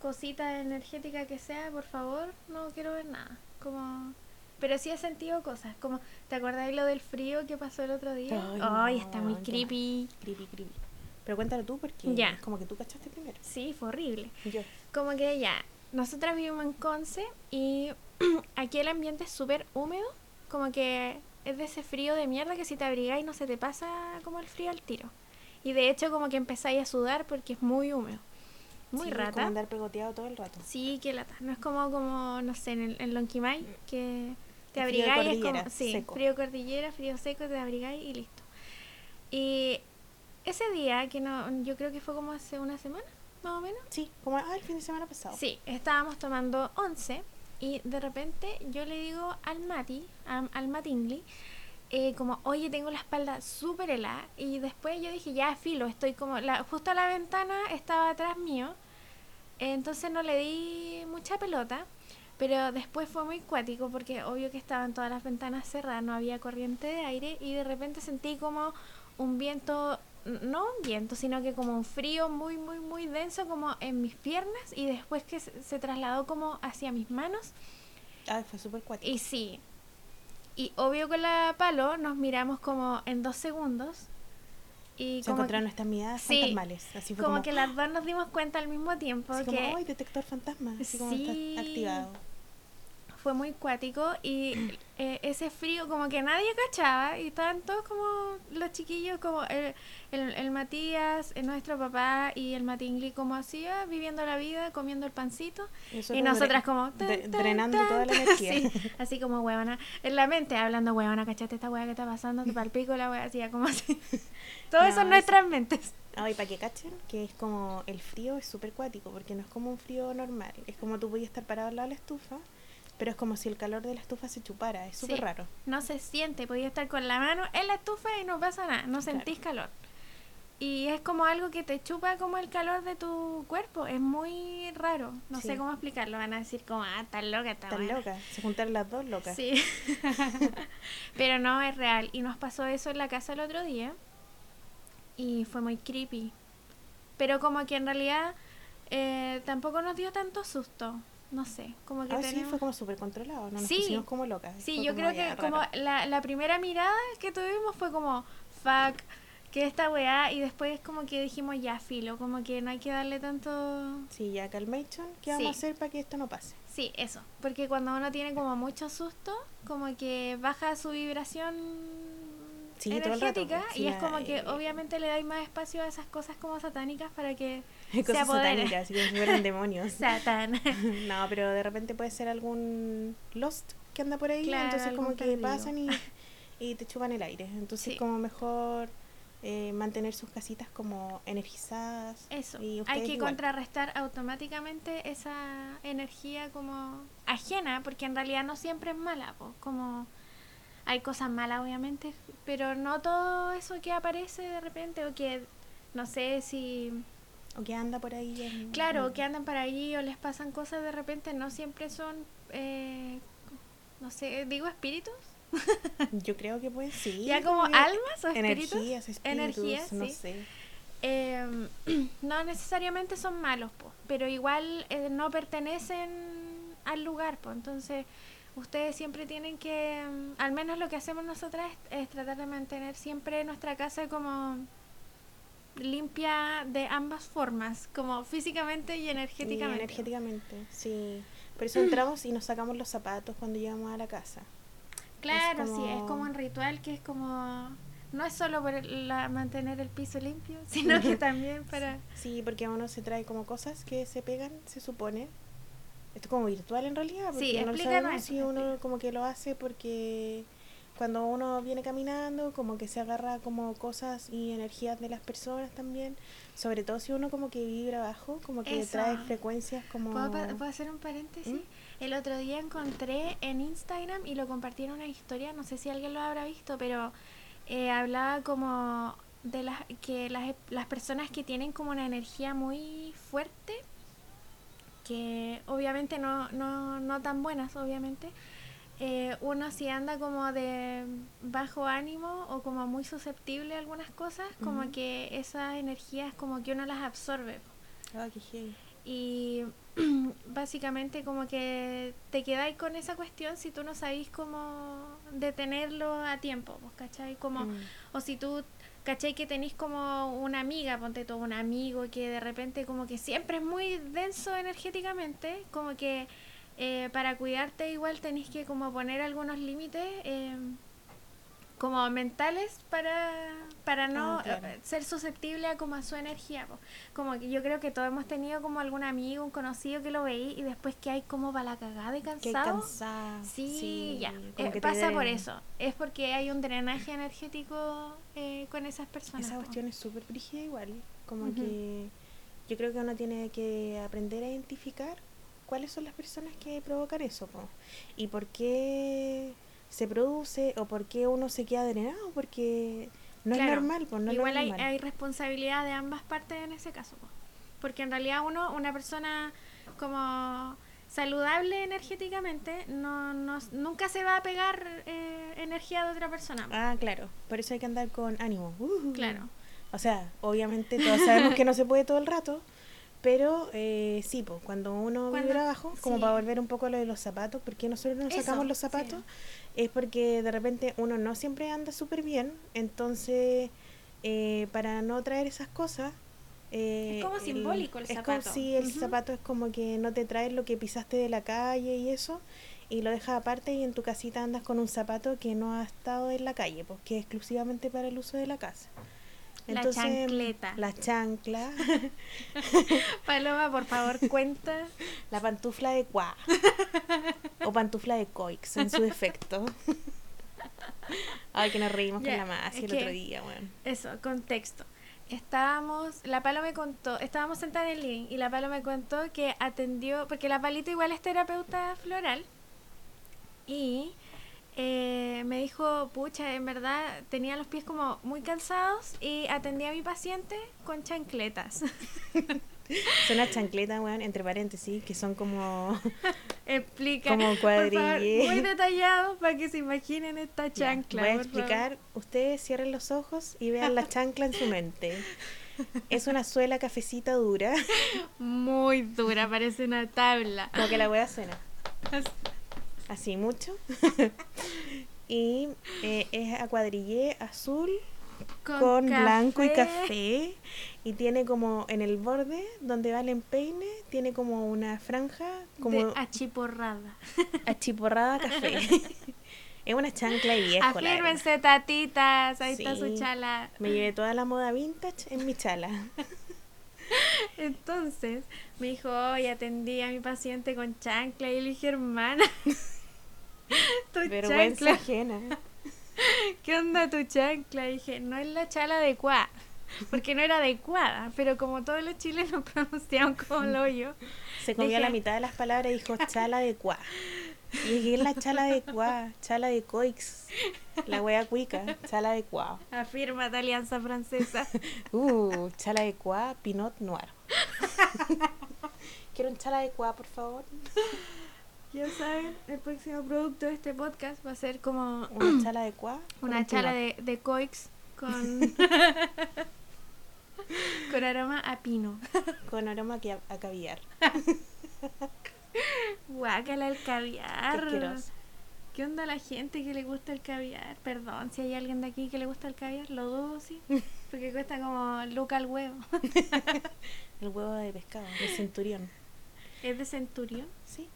Speaker 2: cosita energética que sea, por favor, no quiero ver nada. Como pero sí he sentido cosas, como ¿te acordáis lo del frío que pasó el otro día?
Speaker 1: Ay, no,
Speaker 2: está muy creepy.
Speaker 1: Creepy, creepy. Pero cuéntalo tú porque
Speaker 2: Ya.
Speaker 1: es como que tú cachaste primero.
Speaker 2: Sí, fue horrible.
Speaker 1: Yo.
Speaker 2: Como que ya, nosotras vivimos en Conce y aquí el ambiente es súper húmedo, como que es de ese frío de mierda que si te abrigáis no se te pasa como el frío al tiro. Y de hecho como que empezáis a sudar porque es muy húmedo. Muy
Speaker 1: Sí,
Speaker 2: rata.
Speaker 1: Como andar pegoteado todo el rato.
Speaker 2: Sí, que lata. No es como, como no sé, en, el, en Lonquimay, que te
Speaker 1: El frío
Speaker 2: abrigáis, es como, sí,
Speaker 1: seco.
Speaker 2: frío cordillera, frío seco, te abrigáis y listo. Y ese día, que no, yo creo que fue como hace una semana, más o menos.
Speaker 1: Sí, como ah, el fin de semana pasado.
Speaker 2: Sí, estábamos tomando once y de repente yo le digo al Mati, am- al Matingly, eh, como, oye, tengo la espalda súper helada. Y después yo dije, ya, filo, estoy como, la, justo la ventana estaba atrás mío. Entonces no le di mucha pelota. Pero después fue muy cuático porque obvio que estaban todas las ventanas cerradas, no había corriente de aire y de repente sentí como un viento no un viento, sino que como un frío muy, muy, muy denso como en mis piernas y después que se, trasladó como hacia mis manos.
Speaker 1: Ah, fue súper cuático.
Speaker 2: Y sí, y obvio con la palo nos miramos como en dos segundos y
Speaker 1: Se
Speaker 2: como,
Speaker 1: encontraron estas miradas
Speaker 2: Sí,
Speaker 1: fantasmales. Así fue
Speaker 2: como,
Speaker 1: como,
Speaker 2: que las dos nos dimos cuenta al mismo tiempo
Speaker 1: así
Speaker 2: que
Speaker 1: como, ¡ay, detector fantasma! Así como
Speaker 2: Sí.
Speaker 1: está activado.
Speaker 2: Fue muy cuático y eh, ese frío como que nadie cachaba y estaban todos como los chiquillos como el, el, el Matías, el nuestro papá y el Matingli como así ah, viviendo la vida, comiendo el pancito y nosotras como tan, tan,
Speaker 1: drenando
Speaker 2: tan,
Speaker 1: toda la energía.
Speaker 2: sí, así como huevona en la mente hablando huevona, cachate esta hueá que está pasando, te palpico la hueá así como así todo
Speaker 1: No,
Speaker 2: eso en nuestras mentes
Speaker 1: Ay, para que cachen, que es como el frío es súper cuático, porque no es como un frío normal. Es como tú podías estar parado al lado de la estufa, pero es como si el calor de la estufa se chupara. Es súper
Speaker 2: Sí.
Speaker 1: raro.
Speaker 2: no se siente, podía estar con la mano en la estufa y no pasa nada, no sentís calor. Y es como algo que te chupa como el calor de tu cuerpo, es muy raro, no
Speaker 1: Sí.
Speaker 2: sé cómo explicarlo, van a decir como, ah, tan loca, está
Speaker 1: Tan loca. Se juntaron las dos locas.
Speaker 2: Sí, pero no es real. Y nos pasó eso en la casa el otro día y fue muy creepy. Pero como que en realidad eh, tampoco nos dio tanto susto, no sé, como que
Speaker 1: Ah, sí, fue como súper controlado. No nos
Speaker 2: Sí.
Speaker 1: pusimos como locas.
Speaker 2: Sí,
Speaker 1: Fue
Speaker 2: yo
Speaker 1: como
Speaker 2: creo que como la, la primera mirada que tuvimos fue como, fuck, que esta weá, y después como que dijimos, ya, filo, como que no hay que darle tanto...
Speaker 1: Sí, ya calmation. ¿Qué vamos
Speaker 2: Sí.
Speaker 1: a hacer para que esto no pase?
Speaker 2: Sí, eso, porque cuando uno tiene como mucho susto, como que baja su vibración
Speaker 1: Sí,
Speaker 2: energética
Speaker 1: pues,
Speaker 2: y es como que
Speaker 1: eh,
Speaker 2: obviamente le dais más espacio a esas cosas como satánicas para que se
Speaker 1: Cosas
Speaker 2: apodere.
Speaker 1: satánicas, si fueran demonios.
Speaker 2: Satán.
Speaker 1: no, pero de repente puede ser algún Lost que anda por ahí.
Speaker 2: Claro,
Speaker 1: entonces como que
Speaker 2: perdido.
Speaker 1: pasan y, y te chupan el aire. Entonces
Speaker 2: Sí.
Speaker 1: como mejor eh, mantener sus casitas como energizadas.
Speaker 2: Eso,
Speaker 1: Y
Speaker 2: hay que
Speaker 1: igual.
Speaker 2: contrarrestar automáticamente esa energía como ajena, porque en realidad no siempre es mala, pues, como hay cosas malas obviamente, pero no todo eso que aparece de repente o que no sé si
Speaker 1: O que anda por ahí. en-
Speaker 2: claro,
Speaker 1: en-
Speaker 2: que andan por ahí o les pasan cosas de repente, no siempre son eh, no sé, digo espíritus,
Speaker 1: Yo creo que pues sí.
Speaker 2: ya como almas o espíritus.
Speaker 1: Energías, espíritus,
Speaker 2: Energías,
Speaker 1: no
Speaker 2: sí.
Speaker 1: sé.
Speaker 2: Eh, no necesariamente son malos, po, pero igual eh, no pertenecen al lugar, po. entonces ustedes siempre tienen que, mm, al menos lo que hacemos nosotras es, es tratar de mantener siempre nuestra casa como limpia de ambas formas, como físicamente y
Speaker 1: Y
Speaker 2: energéticamente.
Speaker 1: energéticamente, sí. Por eso entramos y nos sacamos los zapatos cuando llegamos a la casa.
Speaker 2: Claro,
Speaker 1: Es
Speaker 2: sí, es
Speaker 1: como-
Speaker 2: un ritual que es como, no es solo por la, mantener el piso limpio, sino que también para...
Speaker 1: Sí, porque uno se trae como cosas que se pegan, se supone. Esto es como virtual en realidad, porque
Speaker 2: Sí,
Speaker 1: no lo sabemos si uno como que lo hace porque cuando uno viene caminando, como que se agarra como cosas y energías de las personas también. Sobre todo si uno como que vibra abajo, como que
Speaker 2: Eso.
Speaker 1: trae frecuencias como...
Speaker 2: ¿Puedo, puedo hacer un paréntesis?
Speaker 1: ¿Mm?
Speaker 2: El otro día encontré en Instagram y lo compartí en una historia, no sé si alguien lo habrá visto, pero eh, hablaba como de las que las, las personas que tienen como una energía muy fuerte, que obviamente no, no, no tan buenas, obviamente, eh, uno si anda como de bajo ánimo o como muy susceptible a algunas cosas, como que esas energías como que uno las absorbe.
Speaker 1: Ah, qué.
Speaker 2: Y básicamente como que te quedáis con esa cuestión si tú no sabéis cómo detenerlo a tiempo, pues, ¿cachai? Como,
Speaker 1: Mm.
Speaker 2: O si tú, ¿cachai? Que tenéis como una amiga, ponte tú un amigo que de repente como que siempre es muy denso energéticamente, como que eh, para cuidarte igual tenéis que como poner algunos límites. eh, como mentales para, para no
Speaker 1: Ah,
Speaker 2: eh, ser susceptible a como a su energía. po. Como que yo creo que todos hemos tenido como algún amigo, un conocido que lo veí y después que hay como para la cagada de
Speaker 1: Qué
Speaker 2: cansado.
Speaker 1: cansada.
Speaker 2: Sí, ya. Eh,
Speaker 1: que
Speaker 2: pasa por eso. Es porque hay un drenaje energético eh, con esas personas.
Speaker 1: Esa
Speaker 2: po.
Speaker 1: cuestión es súper brígida igual. Como que yo creo que uno tiene que aprender a identificar cuáles son las personas que provocan eso. po. Y por qué se produce o por qué uno se queda drenado. Porque no
Speaker 2: Claro.
Speaker 1: es normal. Pues, no es
Speaker 2: Igual hay,
Speaker 1: normal.
Speaker 2: hay responsabilidad de ambas partes en ese caso. po. Porque en realidad uno, una persona como saludable energéticamente, no, no, nunca se va a pegar eh, energía de otra persona. po.
Speaker 1: Ah, claro. Por eso hay que andar con ánimo. Uh,
Speaker 2: Claro.
Speaker 1: O sea, obviamente todos sabemos que no se puede todo el rato, pero eh, sí, pues cuando uno
Speaker 2: Cuando-
Speaker 1: vibra abajo, como
Speaker 2: sí.
Speaker 1: para volver un poco a lo de los zapatos, ¿por qué nosotros nos
Speaker 2: Eso,
Speaker 1: sacamos los
Speaker 2: sí.
Speaker 1: Es porque de repente uno no siempre anda súper bien, entonces eh, para no traer esas cosas... eh,
Speaker 2: Es como simbólico el
Speaker 1: es
Speaker 2: zapato.
Speaker 1: Como, sí, el zapato es como que no te traes lo que pisaste de la calle y eso, y lo dejas aparte y en tu casita andas con un zapato que no ha estado en la calle, pues que es exclusivamente para el uso de la casa.
Speaker 2: La chancleta.
Speaker 1: La chancla,
Speaker 2: Paloma, por favor, cuenta.
Speaker 1: la pantufla de cuá. o pantufla de coix en su defecto. Ay, que nos reímos con la más
Speaker 2: es
Speaker 1: el
Speaker 2: que-
Speaker 1: otro día, weón.
Speaker 2: Eso, contexto. Estábamos, la Palo me contó, estábamos sentadas en el living y la Palo me contó que atendió, porque la Palita igual es terapeuta floral y eh, me dijo, pucha, en verdad tenía los pies como muy cansados y atendí a mi paciente con chancletas.
Speaker 1: Son unas chancletas, weón, entre paréntesis, que son como...
Speaker 2: Explica,
Speaker 1: Como cuadrille.
Speaker 2: muy detallado para que se imaginen esta
Speaker 1: Ya,
Speaker 2: chancla.
Speaker 1: voy a
Speaker 2: favor.
Speaker 1: explicar. Ustedes cierren los ojos y vean la chancla en su mente. Es una suela cafecita dura,
Speaker 2: Muy dura, parece una tabla.
Speaker 1: como que la wea suena. Así mucho. y eh, es a cuadrillé azul con, blanco y café. Y tiene como en el borde donde va el empeine, tiene como una franja como
Speaker 2: de achiporrada.
Speaker 1: achiporrada café. es una chancla de viejo.
Speaker 2: Afírmense, tatitas. Ahí está su chala.
Speaker 1: Me llevé toda la moda vintage en mi chala.
Speaker 2: Entonces me dijo, hoy atendí a mi paciente con chancla. Y le dije, hermana, tu
Speaker 1: Vergüenza
Speaker 2: chancla.
Speaker 1: ajena.
Speaker 2: ¿Qué onda tu chancla? Dije, no es la chala adecuada. Porque no era adecuada. Pero como todos los chilenos pronunciaban como lo yo.
Speaker 1: Se comió
Speaker 2: Dije-
Speaker 1: la mitad de las palabras y dijo chala de cuá. Y dije, "¿Qué es la chala de cuá, chala de coix, la wea cuica, chala de cuá.
Speaker 2: Afirma de Alianza Francesa.
Speaker 1: Uh, chala de cuá, pinot noir. Quiero un chala de cuá, por favor.
Speaker 2: Ya saben, el próximo producto de este podcast va a ser como
Speaker 1: Una chala de cuá. con
Speaker 2: una
Speaker 1: un
Speaker 2: chala
Speaker 1: pinot.
Speaker 2: de, de coix con, con aroma a pino.
Speaker 1: Con aroma a, a caviar.
Speaker 2: Guácala el caviar. ¿Qué onda la gente que le gusta el caviar? Perdón, si hay alguien de aquí que le gusta el caviar, lo dudo, sí. Porque cuesta como luca el huevo.
Speaker 1: El huevo de pescado, de centurión.
Speaker 2: ¿Es de centurión?
Speaker 1: Sí.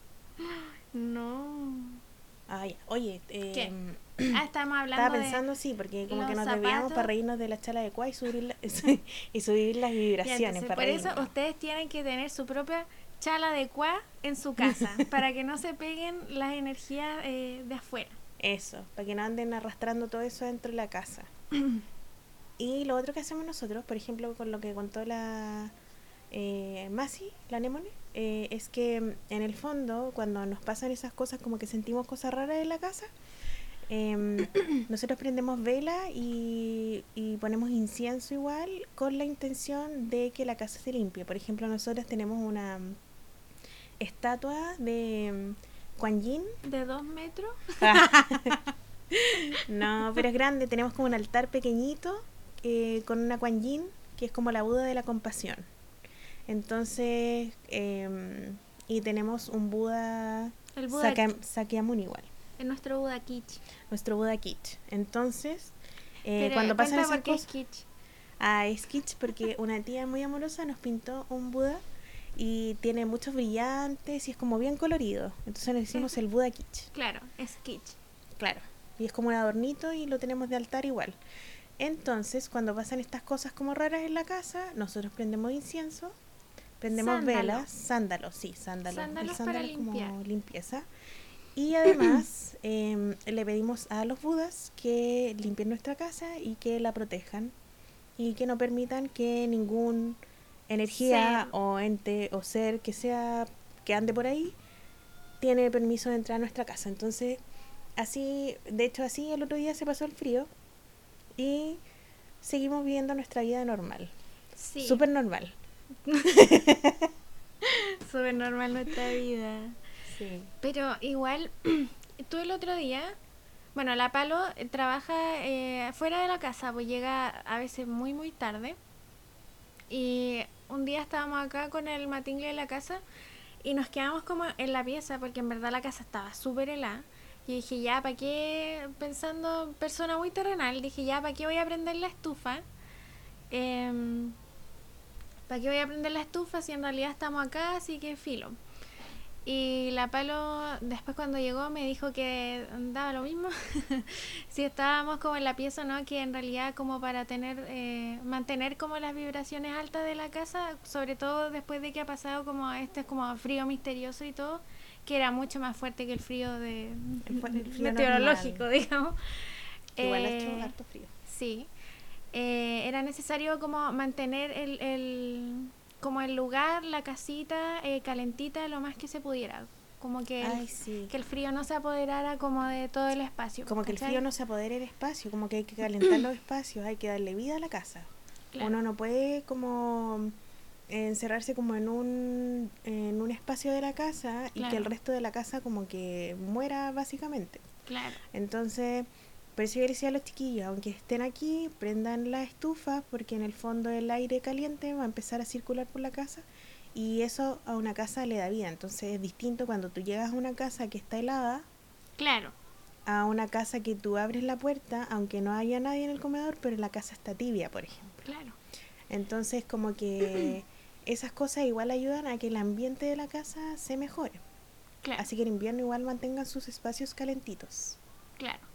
Speaker 2: No.
Speaker 1: Ya. Oye, eh,
Speaker 2: ¿Qué? Ah, hablando
Speaker 1: Estaba
Speaker 2: de...
Speaker 1: pensando, sí, porque como que nos
Speaker 2: zapatos.
Speaker 1: para reírnos de la chala de cuá y subir, la- y subir las
Speaker 2: Ya,
Speaker 1: vibraciones.
Speaker 2: entonces,
Speaker 1: para
Speaker 2: por eso ustedes tienen que tener su propia chala de cuá en su casa para que no se peguen las energías eh, de afuera.
Speaker 1: Eso, para que no anden arrastrando todo eso dentro de la casa. y lo otro que hacemos nosotros, por ejemplo, con lo que contó la eh, Masi, la Nemone, eh, es que mm, en el fondo, cuando nos pasan esas cosas, como que sentimos cosas raras en la casa, em, nosotros prendemos vela y, y ponemos incienso igual con la intención de que la casa se limpie. Por ejemplo, nosotros tenemos una mm, estatua de mm, Kuan Yin
Speaker 2: De dos metros.
Speaker 1: no, pero es grande. Tenemos como un altar pequeñito eh, con una Kuan Yin, que es como la Buda de la compasión. Entonces, em, y tenemos un Buda,
Speaker 2: El Buda
Speaker 1: Saka- Sakyamuni igual,
Speaker 2: Es nuestro Buda Kitsch.
Speaker 1: nuestro Buda Kitsch. Entonces, eh,
Speaker 2: Pero
Speaker 1: cuando pasan esas
Speaker 2: qué es
Speaker 1: cosas...
Speaker 2: kitsch.
Speaker 1: Ah, es kitsch porque una tía muy amorosa nos pintó un Buda y tiene muchos brillantes y es como bien colorido. Entonces le decimos el Buda Kitsch.
Speaker 2: Claro, es kitsch.
Speaker 1: Claro. Y es como un adornito y lo tenemos de altar igual. Entonces, cuando pasan estas cosas como raras en la casa, nosotros prendemos incienso, prendemos
Speaker 2: Sándalo.
Speaker 1: velas, sándalos, sí, sándalos.
Speaker 2: Sándalos
Speaker 1: el
Speaker 2: para
Speaker 1: como
Speaker 2: limpiar.
Speaker 1: limpieza. Y además em, le pedimos a los budas que limpien nuestra casa y que la protejan y que no permitan que ningún energía
Speaker 2: Ser.
Speaker 1: o ente o ser que sea que ande por ahí tiene permiso de entrar a nuestra casa. Entonces, así, de hecho así el otro día se pasó el frío y seguimos viviendo nuestra vida normal,
Speaker 2: Sí.
Speaker 1: súper normal.
Speaker 2: Súper normal nuestra vida.
Speaker 1: Sí.
Speaker 2: Pero igual, tú el otro día Bueno, la Palo eh, trabaja eh, fuera de la casa, pues llega a veces muy, muy tarde. Y un día estábamos acá con el matingle de la casa y nos quedamos como en la pieza porque en verdad la casa estaba súper helada. Y dije, ya, ¿para qué? Pensando, persona muy terrenal, dije, ya, ¿para qué voy a prender la estufa? Em, ¿Para qué voy a prender la estufa si en realidad estamos acá? Así que filo. Y la palo, después cuando llegó, me dijo que daba lo mismo. si estábamos como en la pieza, ¿no? Que en realidad, como para tener, eh, mantener como las vibraciones altas de la casa, sobre todo después de que ha pasado como este como frío misterioso y todo, que era mucho más fuerte que el frío de meteorológico, digamos.
Speaker 1: Igual ha hecho eh, harto frío.
Speaker 2: Sí. Eh, era necesario como mantener el, el como el lugar, la casita eh, calentita lo más que se pudiera. Como que, el, que el frío no se apoderara como de todo el espacio.
Speaker 1: Como que el frío no se apodere del espacio, como que hay que calentar los espacios, hay que darle vida a la casa. Uno no puede como encerrarse como en un, en un espacio de la casa y que el resto de la casa como que muera básicamente.
Speaker 2: Claro.
Speaker 1: Entonces, por eso yo decía a los chiquillos, aunque estén aquí, prendan la estufa porque en el fondo el aire caliente va a empezar a circular por la casa y eso a una casa le da vida. Entonces es distinto cuando tú llegas a una casa que está helada.
Speaker 2: Claro.
Speaker 1: A una casa que tú abres la puerta, aunque no haya nadie en el comedor, pero la casa está tibia, por ejemplo.
Speaker 2: Claro.
Speaker 1: Entonces como que esas cosas igual ayudan a que el ambiente de la casa se mejore.
Speaker 2: Claro.
Speaker 1: Así que en invierno igual mantengan sus espacios calentitos.
Speaker 2: Claro.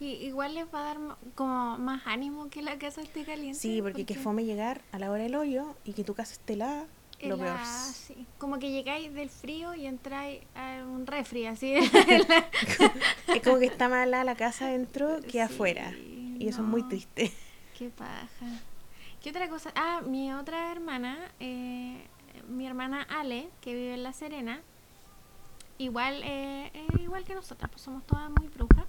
Speaker 2: Y igual les va a dar como más ánimo que la casa esté caliente.
Speaker 1: Sí, porque, que fome llegar a la hora del hoyo y que tu casa esté helada, lo peor.
Speaker 2: Sí. Como que llegáis del frío y entráis a un refri, así.
Speaker 1: es como que está mala la casa adentro que afuera. Y eso es muy triste.
Speaker 2: Qué paja. ¿Qué otra cosa? Ah, mi otra hermana, eh, mi hermana Ale, que vive en La Serena, igual, eh, igual que nosotras, pues somos todas muy brujas.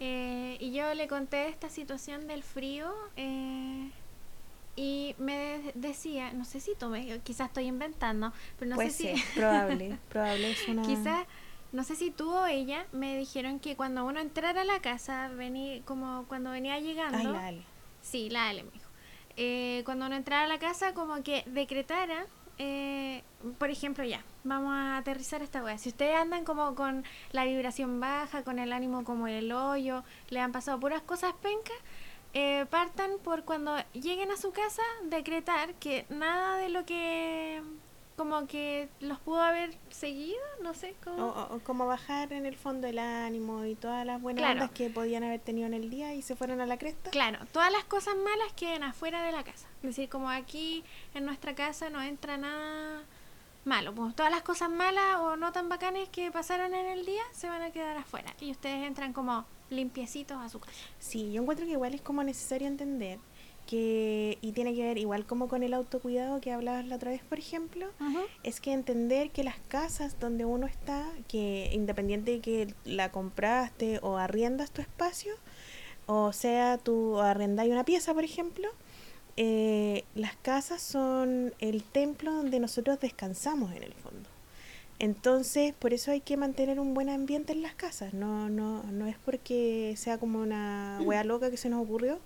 Speaker 2: Eh, y yo le conté esta situación del frío eh, y me decía, no sé si tomé, quizás estoy inventando, pero no sé si...
Speaker 1: probable, probable es una...
Speaker 2: Quizás, no sé si tú o ella me dijeron que cuando uno entrara a la casa, vení, como cuando venía llegando...
Speaker 1: Ay, la Ale.
Speaker 2: Sí, la Ale me dijo. Eh, cuando uno entrara a la casa, como que decretara eh, por ejemplo, ya, vamos a aterrizar esta wea. Si ustedes andan como con la vibración baja, con el ánimo como el hoyo, le han pasado puras cosas pencas, eh, partan por cuando lleguen a su casa decretar que nada de lo que como que los pudo haber seguido, no sé cómo.
Speaker 1: O, como bajar en el fondo el ánimo y todas las buenas claro. que podían haber tenido en el día y se fueron a la cresta.
Speaker 2: Claro, todas las cosas malas queden afuera de la casa. Es decir, como aquí en nuestra casa no entra nada malo. Pues todas las cosas malas o no tan bacanes que pasaron en el día se van a quedar afuera. Y ustedes entran como limpiecitos a su casa.
Speaker 1: Sí, yo encuentro que igual es como necesario entender que, y tiene que ver igual como con el autocuidado que hablabas la otra vez, por ejemplo, es que entender que las casas donde uno está, que independiente de que la compraste o arriendas tu espacio, o sea, tú arrendas una pieza, por ejemplo, eh, las casas son el templo donde nosotros descansamos en el fondo. Entonces, por eso hay que mantener un buen ambiente en las casas. No, no, no es porque sea como una wea loca que se nos ocurrió,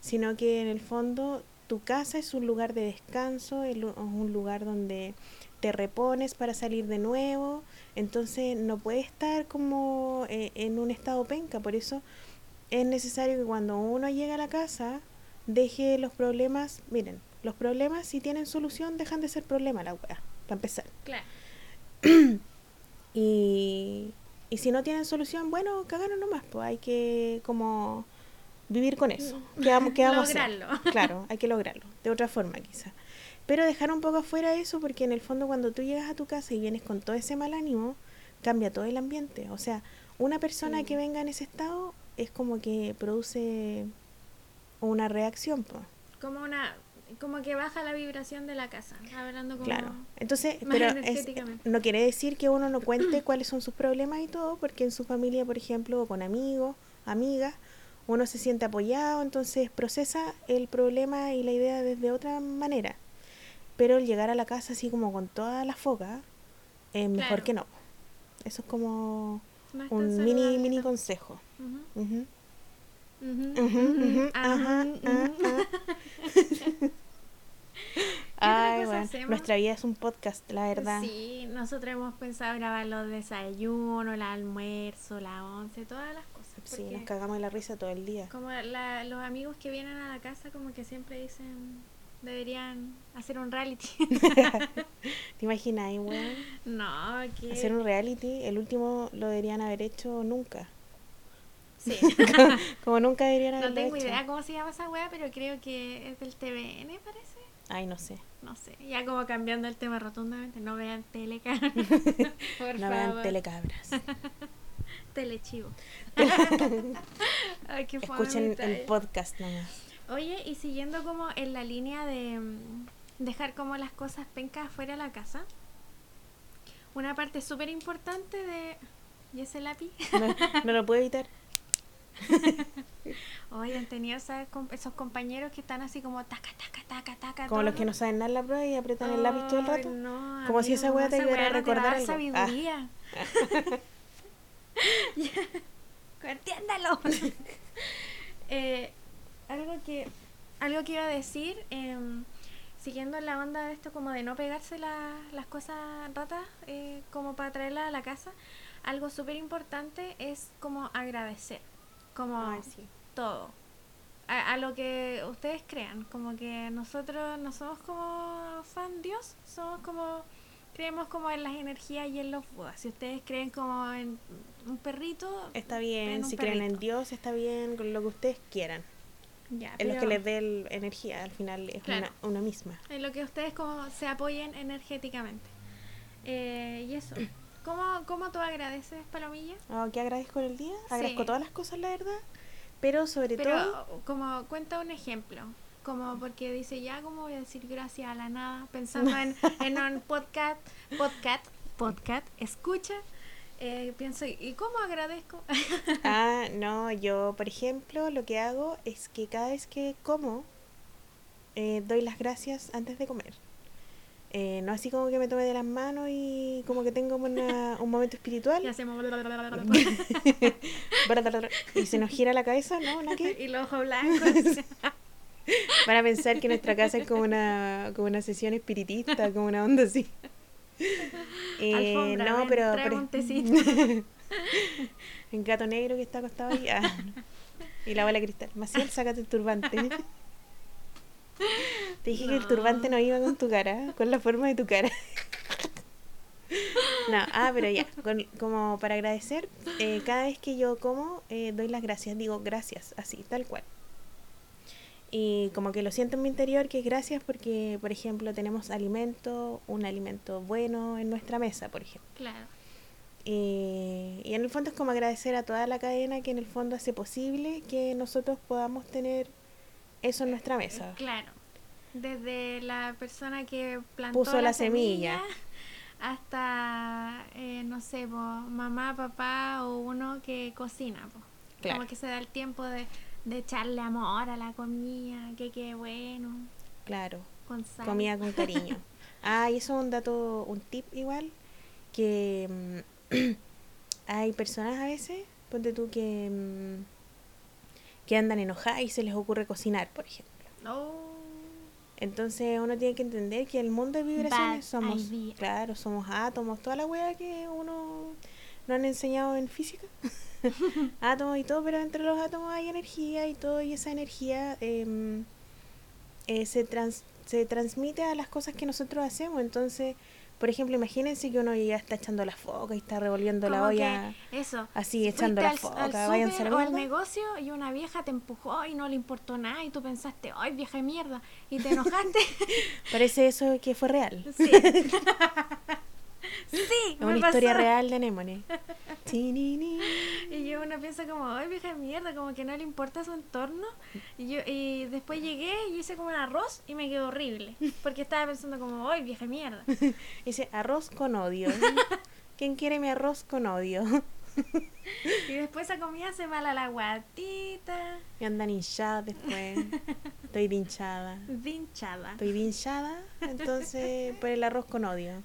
Speaker 1: sino que en el fondo tu casa es un lugar de descanso, es un lugar donde te repones para salir de nuevo, entonces no puede estar como eh, en un estado penca, por eso es necesario que cuando uno llega a la casa deje los problemas, miren, los problemas si tienen solución dejan de ser problema la weá, para empezar.
Speaker 2: Claro.
Speaker 1: y, y si no tienen solución, bueno, cagaron nomás, pues hay que como vivir con eso. ¿Qué vamos, lograrlo. Claro, hay que lograrlo, de otra forma quizá. Pero dejar un poco afuera eso porque en el fondo cuando tú llegas a tu casa y vienes con todo ese mal ánimo, cambia todo el ambiente. O sea, una persona que venga en ese estado es como que produce una reacción.
Speaker 2: Como una como que baja la vibración de la casa, hablando como
Speaker 1: Claro. Entonces, pero no quiere decir que uno no cuente cuáles son sus problemas y todo, porque en su familia, por ejemplo, o con amigos, amigas, uno se siente apoyado, entonces procesa el problema y la idea desde otra manera. Pero el llegar a la casa así como con toda la foca, es mejor que no. Eso es como
Speaker 2: No es tan
Speaker 1: un mini,
Speaker 2: saludable
Speaker 1: mini consejo. Ay, bueno, nuestra vida es un podcast, la verdad.
Speaker 2: Sí, nosotros hemos pensado grabar los desayunos, el almuerzo, la once, todas las cosas.
Speaker 1: Sí, nos cagamos de la risa todo el día.
Speaker 2: Como la- los amigos que vienen a la casa como que siempre dicen deberían hacer un reality.
Speaker 1: ¿Te imaginas, weón?
Speaker 2: no, que
Speaker 1: Hacer un reality, el último lo deberían haber hecho nunca.
Speaker 2: sí.
Speaker 1: Como nunca deberían
Speaker 2: no
Speaker 1: haberlo
Speaker 2: tengo
Speaker 1: hecho.
Speaker 2: idea cómo se llama esa wea, pero creo que es del TVN, parece.
Speaker 1: Ay, no sé.
Speaker 2: No sé, ya como cambiando el tema rotundamente, no vean Telecar. Por
Speaker 1: no vean
Speaker 2: favor.
Speaker 1: telecabras.
Speaker 2: Telechivo. Ay, qué
Speaker 1: Escuchen el podcast nomás.
Speaker 2: Oye, y siguiendo como en la línea de mm, dejar como las cosas pencas fuera de la casa, una parte súper importante de... ¿Y ese lápiz?
Speaker 1: No, no lo puedo evitar.
Speaker 2: Oye, han tenido com- esos compañeros que están así como taca, taca, taca, taca.
Speaker 1: Como los que no saben nada en la prueba y apretan el lápiz todo el rato.
Speaker 2: no,
Speaker 1: Como si esa wea te ayudara a
Speaker 2: te va
Speaker 1: recordar
Speaker 2: dar
Speaker 1: algo. Ah.
Speaker 2: Ya. Entiéndalo. Eh, algo que algo que iba a decir, em, siguiendo la onda de esto como de no pegarse la- las cosas ratas eh, como para traerlas a la casa, algo súper importante es como agradecer, como
Speaker 1: sí.
Speaker 2: todo. A, a lo que ustedes crean, como que nosotros no somos como fan Dios, somos como creemos como en las energías y en los budas. Si ustedes creen como en un perrito,
Speaker 1: Está bien, si creen en. Dios, está bien, con lo que ustedes quieran.
Speaker 2: ya,
Speaker 1: En lo que les dé el- energía, al final es
Speaker 2: Claro.
Speaker 1: una, una misma.
Speaker 2: en lo que ustedes como se apoyen energéticamente. Eh, y eso. ¿Cómo, ¿Cómo tú agradeces, Palomilla?
Speaker 1: Ah, ¿Qué agradezco en el día? Agradezco
Speaker 2: Sí.
Speaker 1: todas las cosas, la verdad. Pero sobre
Speaker 2: Pero
Speaker 1: todo,
Speaker 2: como cuenta un ejemplo, como porque dice ya cómo voy a decir gracias a la nada, pensando en, en un podcast, podcast, podcast, escucha, eh, pienso y cómo agradezco.
Speaker 1: ah, no, yo, por ejemplo, lo que hago es que cada vez que como, eh, doy las gracias antes de comer. Eh, no así como que me tome de las manos y como que tengo una- un momento espiritual
Speaker 2: y hacemos
Speaker 1: y se nos gira la cabeza, ¿no? ¿Nada que?
Speaker 2: y los ojos blancos.
Speaker 1: Van a pensar que nuestra casa es como una, como una sesión espiritista, como una onda así. Eh,
Speaker 2: Alfombra,
Speaker 1: no,
Speaker 2: ven,
Speaker 1: pero... por
Speaker 2: un tecito.
Speaker 1: Gato negro que está acostado ahí. ah. Y la bola de cristal. Maciel, sácate el turbante. Te dije que el turbante no iba con tu cara, con la forma de tu cara. No, ah, pero ya, con- como para agradecer, eh, cada vez que yo como, eh, doy las gracias, digo gracias, así, tal cual. Y como que lo siento en mi interior que es gracias porque, por ejemplo, tenemos alimento, un alimento bueno en nuestra mesa, por ejemplo.
Speaker 2: Claro.
Speaker 1: Eh, y en el fondo es como agradecer a toda la cadena que en el fondo hace posible que nosotros podamos tener eso en nuestra mesa.
Speaker 2: Claro. Desde la persona que plantó
Speaker 1: Puso
Speaker 2: la,
Speaker 1: la semilla.
Speaker 2: semilla hasta, eh, no sé, po, mamá, papá o uno que cocina. po.
Speaker 1: Claro.
Speaker 2: Como que se da el tiempo de, de echarle amor a la comida, que quede bueno,
Speaker 1: Claro,
Speaker 2: con sal.
Speaker 1: comida con cariño. Ah, y eso es un dato, un tip igual, que mm, hay personas a veces, ponte tú que, mm, que andan enojadas y se les ocurre cocinar, por ejemplo.
Speaker 2: Oh,
Speaker 1: Entonces uno tiene que entender que el mundo de vibraciones
Speaker 2: Bad
Speaker 1: somos,
Speaker 2: idea.
Speaker 1: claro, somos átomos, toda la wea que uno no han enseñado en física, átomos y todo, pero entre los átomos hay energía y todo, y esa energía em, eh, se, trans- se transmite a las cosas que nosotros hacemos. Entonces, por ejemplo, imagínense que uno ya está echando la foca y está revolviendo la olla.
Speaker 2: eso.
Speaker 1: así,
Speaker 2: si
Speaker 1: echando la
Speaker 2: al-
Speaker 1: foca,
Speaker 2: al
Speaker 1: váyanse a
Speaker 2: súper
Speaker 1: la
Speaker 2: o al negocio y una vieja te empujó y no le importó nada y tú pensaste, ay, vieja de mierda, y te enojaste.
Speaker 1: Parece eso que fue real.
Speaker 2: sí. sí,
Speaker 1: Es
Speaker 2: me
Speaker 1: una historia
Speaker 2: pasó.
Speaker 1: real de. Tinini.
Speaker 2: Y yo uno piensa como, ay, vieja de mierda, como que no le importa su entorno. Y yo y después llegué y hice como un arroz y me quedó horrible. Porque estaba pensando como, ay, vieja de mierda.
Speaker 1: Dice arroz con odio. ¿Quién quiere mi arroz con odio?
Speaker 2: Y después esa comida se mala la guatita,
Speaker 1: Y andan hinchadas después. Estoy hinchada.
Speaker 2: vinchada.
Speaker 1: Estoy hinchada, entonces por el arroz con odio.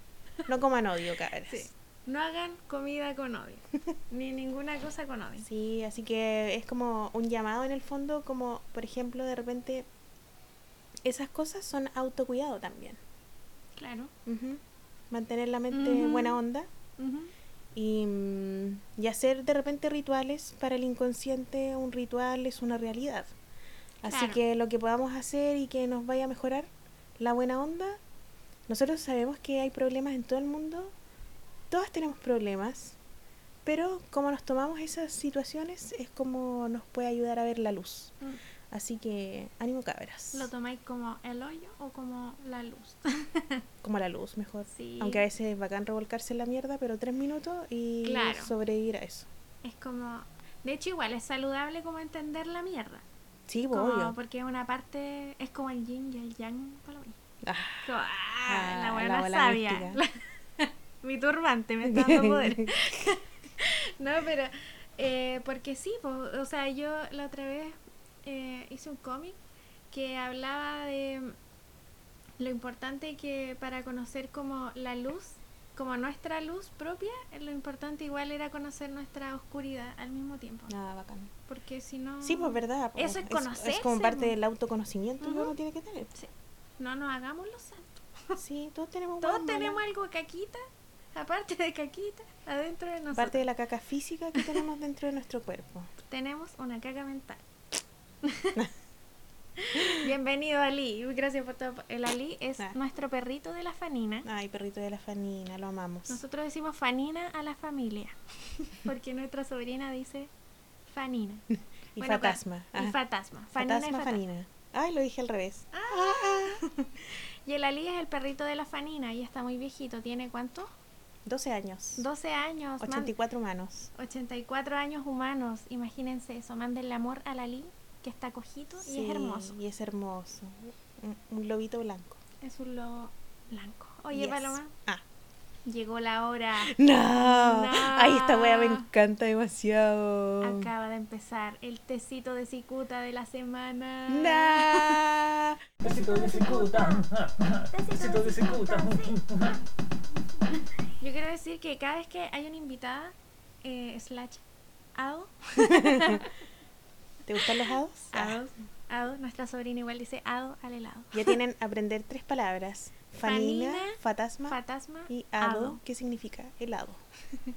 Speaker 1: No coman odio, cabras.
Speaker 2: Sí. No hagan comida con odio. ni ninguna cosa con odio.
Speaker 1: Sí, así que es como un llamado en el fondo, como por ejemplo de repente esas cosas son autocuidado también.
Speaker 2: Claro.
Speaker 1: Mantener la mente buena onda y, mm, y hacer de repente rituales. Para el inconsciente un ritual es una realidad. Así
Speaker 2: Claro.
Speaker 1: que lo que podamos hacer y que nos vaya a mejorar la buena onda, nosotros sabemos que hay problemas en todo el mundo, todas tenemos problemas, pero como nos tomamos esas situaciones es como nos puede ayudar a ver la luz.
Speaker 2: Mm.
Speaker 1: Así que ánimo cabras.
Speaker 2: ¿Lo tomáis como el hoyo o como la luz?
Speaker 1: Como la luz mejor.
Speaker 2: Sí.
Speaker 1: Aunque a veces es bacán revolcarse en la mierda, pero tres minutos y
Speaker 2: Claro.
Speaker 1: sobrevivir a eso.
Speaker 2: Es como... De hecho, igual es saludable como entender la mierda.
Speaker 1: Sí,
Speaker 2: Como,
Speaker 1: obvio.
Speaker 2: porque una parte... Es como el yin y el yang para mí.
Speaker 1: Ah,
Speaker 2: ah,
Speaker 1: Ah,
Speaker 2: la
Speaker 1: la
Speaker 2: buena
Speaker 1: bola
Speaker 2: sabia. Mi turbante me está dando poder. no, pero... eh, porque sí, po, o sea, yo la otra vez eh, hice un cómic que hablaba de lo importante que para conocer como la luz, como nuestra luz propia, lo importante igual era conocer nuestra oscuridad al mismo tiempo.
Speaker 1: nada bacán.
Speaker 2: Porque si no...
Speaker 1: Sí, pues verdad.
Speaker 2: Eso es
Speaker 1: Es,
Speaker 2: conocerse,
Speaker 1: como parte del autoconocimiento que
Speaker 2: Ujú.
Speaker 1: uno tiene que tener.
Speaker 2: Sí. No nos hagamos los santos.
Speaker 1: Sí, todos tenemos
Speaker 2: Todos
Speaker 1: huevas
Speaker 2: tenemos
Speaker 1: malas.
Speaker 2: algo caquita, aparte de caquita, adentro de nosotros.
Speaker 1: Parte de la caca física que tenemos dentro de nuestro cuerpo.
Speaker 2: Tenemos una caca mental. Bienvenido Ali, gracias por todo. El Ali es
Speaker 1: Ah.
Speaker 2: nuestro perrito de la Fanina.
Speaker 1: Ay, perrito de la Fanina, lo amamos.
Speaker 2: Nosotros decimos Fanina a la familia, porque nuestra sobrina dice Fanina.
Speaker 1: y
Speaker 2: Bueno, claro, Y Fatasma. Fanina y
Speaker 1: Fatasma,
Speaker 2: Fatasma.
Speaker 1: Fanina. Ay, lo dije al revés.
Speaker 2: Y el Ali es el perrito de la Fanina y está muy viejito. ¿Tiene cuánto?
Speaker 1: 12 años.
Speaker 2: 12 años. man-
Speaker 1: 84 humanos.
Speaker 2: 84 años humanos. Imagínense eso. Mándenle amor al Ali, que está cojito y es hermoso.
Speaker 1: Y es hermoso. Un, un lobito blanco.
Speaker 2: Es un lobo blanco. Oye,
Speaker 1: Yes.
Speaker 2: Paloma,
Speaker 1: Ah.
Speaker 2: Llegó la hora.
Speaker 1: No.
Speaker 2: No.
Speaker 1: Ay, esta wea me encanta demasiado.
Speaker 2: Acaba de empezar el tecito de cicuta de la semana.
Speaker 1: No.
Speaker 3: Besito de cicuta. Besito de cicuta.
Speaker 2: Yo quiero decir que cada vez que hay una invitada, eh, slash, Ado,
Speaker 1: ¿Te gustan los? Ah,
Speaker 2: Ado, Ado, nuestra sobrina igual dice Ado al helado.
Speaker 1: Ya tienen aprender tres palabras. Fanina,
Speaker 2: Fanina,
Speaker 1: fatasma
Speaker 2: Fatasma
Speaker 1: y hado,
Speaker 2: Ado.
Speaker 1: que significa helado.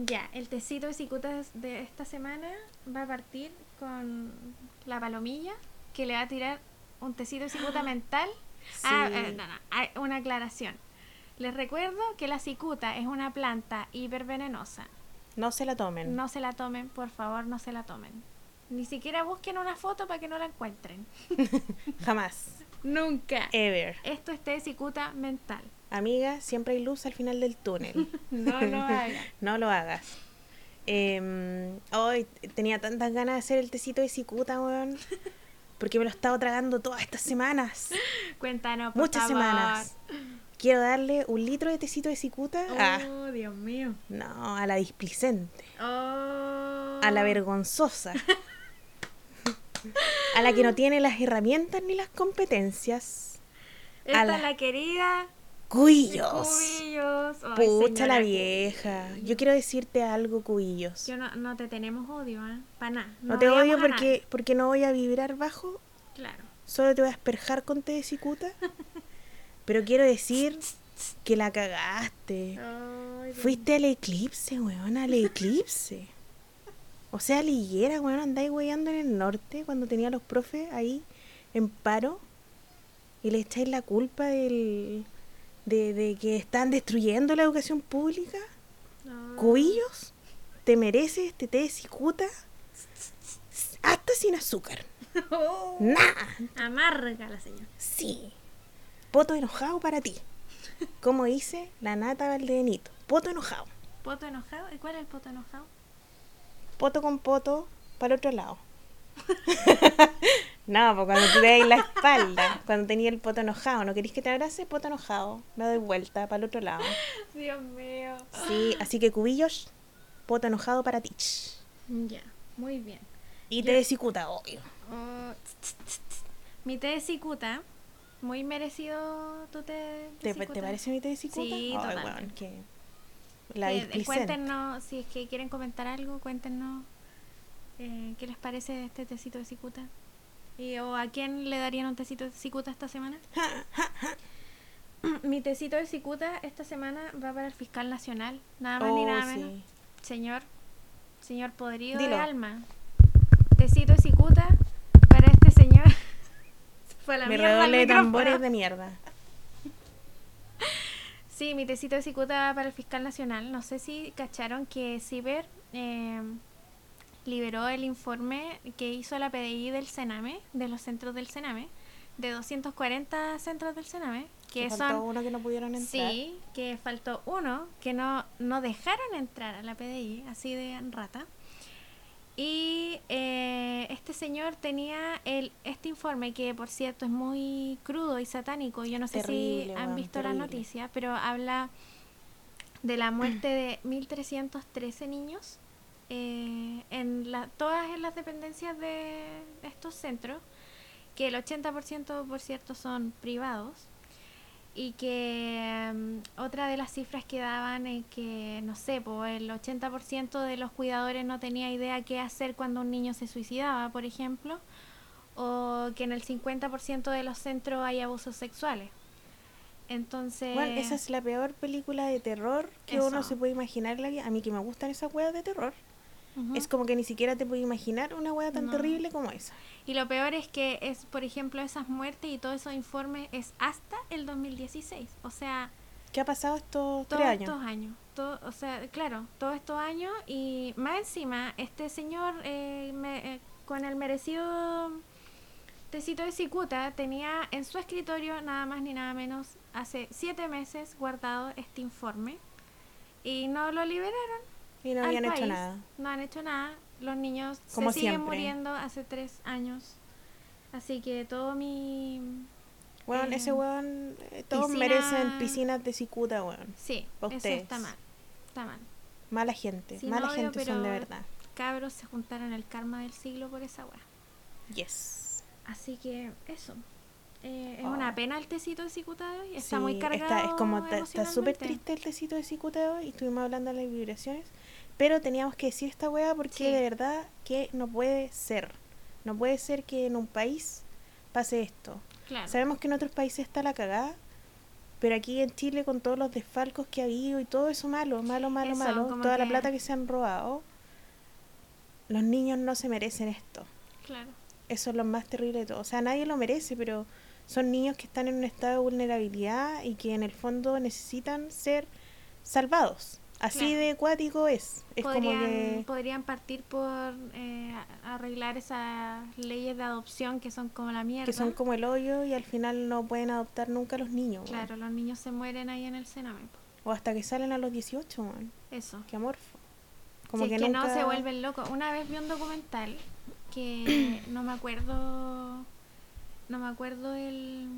Speaker 2: Ya, el tecito de cicuta de esta semana va a partir con la palomilla, que le va a tirar un tecito de cicuta mental. Ah,
Speaker 1: Sí.
Speaker 2: eh, no, no, una aclaración. Les recuerdo que la cicuta es una planta hipervenenosa.
Speaker 1: No se la tomen.
Speaker 2: No se la tomen, por favor, no se la tomen. Ni siquiera busquen una foto para que no la encuentren.
Speaker 1: Jamás.
Speaker 2: Nunca.
Speaker 1: Ever.
Speaker 2: Esto es cicuta mental.
Speaker 1: Amiga, siempre hay luz al final del túnel.
Speaker 2: No lo hagan.
Speaker 1: no lo hagas. Em, Hoy tenía tantas ganas de hacer el tecito de cicuta, weón. Porque me lo he estado tragando todas estas semanas.
Speaker 2: Cuéntanos, por
Speaker 1: Muchas
Speaker 2: favor.
Speaker 1: semanas. Quiero darle un litro de tecito de cicuta.
Speaker 2: Oh, Dios mío.
Speaker 1: no, a la displicente.
Speaker 2: Oh.
Speaker 1: A la vergonzosa. a la que no tiene las herramientas ni las competencias.
Speaker 2: Esta
Speaker 1: a la-
Speaker 2: es la querida
Speaker 1: Cubillos.
Speaker 2: Cubillos. Ay,
Speaker 1: Pucha la vieja. Yo quiero decirte algo, Cubillos.
Speaker 2: Yo no, no te tenemos odio, ¿eh? Para nada.
Speaker 1: No, te odio porque, porque no voy a vibrar bajo.
Speaker 2: Claro.
Speaker 1: solo te voy a asperjar con té de cicuta. Pero quiero decir que la cagaste.
Speaker 2: Ay,
Speaker 1: Fuiste al eclipse, weón, al eclipse. O sea, liguera, weón, andáis weyando en el norte cuando tenía a los profes ahí en paro y le echáis la culpa del, de, de que están destruyendo la educación pública.
Speaker 2: No.
Speaker 1: Cubillos, te mereces este té de cicuta hasta sin azúcar.
Speaker 2: Oh,
Speaker 1: Nah,
Speaker 2: Amarga la señora.
Speaker 1: sí. Poto enojado para ti. Como dice la nata Valdenito. Poto enojado.
Speaker 2: ¿Poto enojado? ¿Y cuál es el poto enojado?
Speaker 1: Poto con poto para el otro lado. no, pues cuando tú te la espalda, cuando tenía el poto enojado, ¿no querés que te abrace? Poto enojado, me doy vuelta para el otro lado.
Speaker 2: Dios mío.
Speaker 1: Sí, así que cubillos, poto enojado para ti.
Speaker 2: Ya, muy bien.
Speaker 1: Y
Speaker 2: Yo-
Speaker 1: te desicuta, obvio.
Speaker 2: Oh, tss, tss, tss. Mi té de cicuta, muy merecido tu té de
Speaker 1: ¿Te,
Speaker 2: cicuta.
Speaker 1: te parece mi té de cicuta?
Speaker 2: Sí,
Speaker 1: que La
Speaker 2: Eh, cuéntenos, si es que quieren comentar algo, cuéntenos eh, qué les parece este tecito de cicuta. Y, o a quién le darían un tecito de cicuta esta semana. Mi tecito de cicuta esta semana va para el fiscal nacional, nada más ni
Speaker 1: Oh,
Speaker 2: nada
Speaker 1: sí.
Speaker 2: menos. Señor, señor podrido
Speaker 1: Dilo.
Speaker 2: de alma. Tecito de cicuta para este señor. Se fue la
Speaker 1: Mi
Speaker 2: mierda
Speaker 1: redoble de tambores de mierda.
Speaker 2: Sí, mi tecito de cicuta para el fiscal nacional. No sé si cacharon que Ciber eh, liberó el informe que hizo la PDI del Sename, de los centros del Sename, de 240 centros del Sename, que
Speaker 1: Que faltó
Speaker 2: son...
Speaker 1: uno que no pudieron entrar.
Speaker 2: Sí, que faltó uno, que no, no dejaron entrar a la PDI, así de rata. Y eh, este señor tenía el, este informe que, por cierto, es muy crudo y satánico. Yo no sé
Speaker 1: Terrible,
Speaker 2: si han visto la
Speaker 1: terrible.
Speaker 2: noticia, pero habla de la muerte de 1.313 niños eh, en la, todas en las dependencias de estos centros, que el 80% por cierto son privados y que mm, otra de las cifras que daban es que, no sé, po, el 80% de los cuidadores no tenía idea qué hacer cuando un niño se suicidaba, por ejemplo, o que en el 50% de los centros hay abusos sexuales. Entonces,
Speaker 1: Bueno, esa es la peor película de terror que uno se puede imaginar. A mí que me gustan esas weas de terror. Es como que ni siquiera te puedo imaginar una wea tan
Speaker 2: No.
Speaker 1: terrible como esa.
Speaker 2: Y lo peor es que es, por ejemplo, esas muertes y todos esos informes es hasta el 2016. O sea,
Speaker 1: ¿Qué ha pasado estos
Speaker 2: todos
Speaker 1: tres años?
Speaker 2: estos años. Todo, o sea, claro, todos estos años y más encima, este señor eh, me- eh, con el merecido tecito de cicuta tenía en su escritorio nada más ni nada menos hace siete meses guardado este informe y no lo liberaron.
Speaker 1: Y no habían hecho nada.
Speaker 2: No han hecho nada. Los niños
Speaker 1: Como
Speaker 2: se siguen muriendo hace tres años. Así que todo mi...
Speaker 1: Weón,
Speaker 2: Eh,
Speaker 1: ese weón, eh, todos
Speaker 2: piscina-
Speaker 1: merecen piscinas de cicuta, weón.
Speaker 2: Sí,
Speaker 1: Pa'
Speaker 2: eso está mal. Está mal.
Speaker 1: Mala gente, mala
Speaker 2: obvio,
Speaker 1: gente son de verdad.
Speaker 2: Cabros se juntaron el karma del siglo por esa weá.
Speaker 1: Yes.
Speaker 2: Así que eso. Eh, es
Speaker 1: Oh.
Speaker 2: una pena el tecito de cicuta de hoy. Está muy cargado.
Speaker 1: Está, es como, está- súper triste el tecito de cicuta de hoy y estuvimos hablando de las vibraciones. Pero teníamos que decir esta weá porque
Speaker 2: Sí.
Speaker 1: de verdad que no puede ser. No puede ser que en un país pase esto.
Speaker 2: Claro.
Speaker 1: Sabemos que en otros países está la cagada, pero aquí en Chile con todos los desfalcos que ha habido y todo eso malo, malo, malo,
Speaker 2: Eso,
Speaker 1: malo, toda la plata que se han robado, los niños no se merecen esto.
Speaker 2: Claro.
Speaker 1: Eso es lo más terrible de todo. O sea, nadie lo merece, pero son niños que están en un estado de vulnerabilidad y que en el fondo necesitan ser salvados. Así
Speaker 2: Claro.
Speaker 1: de acuático es. Es como
Speaker 2: podrían,
Speaker 1: que...
Speaker 2: podrían partir por eh, arreglar esas leyes de adopción que son como la mierda.
Speaker 1: que son como el hoyo y al final no pueden adoptar nunca a los niños.
Speaker 2: Claro, los niños se mueren ahí en el Sename. po.
Speaker 1: O hasta que salen a los 18, man.
Speaker 2: Eso.
Speaker 1: Qué amorfo.
Speaker 2: Como
Speaker 1: Como
Speaker 2: que,
Speaker 1: que, nunca...
Speaker 2: no se vuelven locos. Una vez vi un documental que no me acuerdo, no me acuerdo el,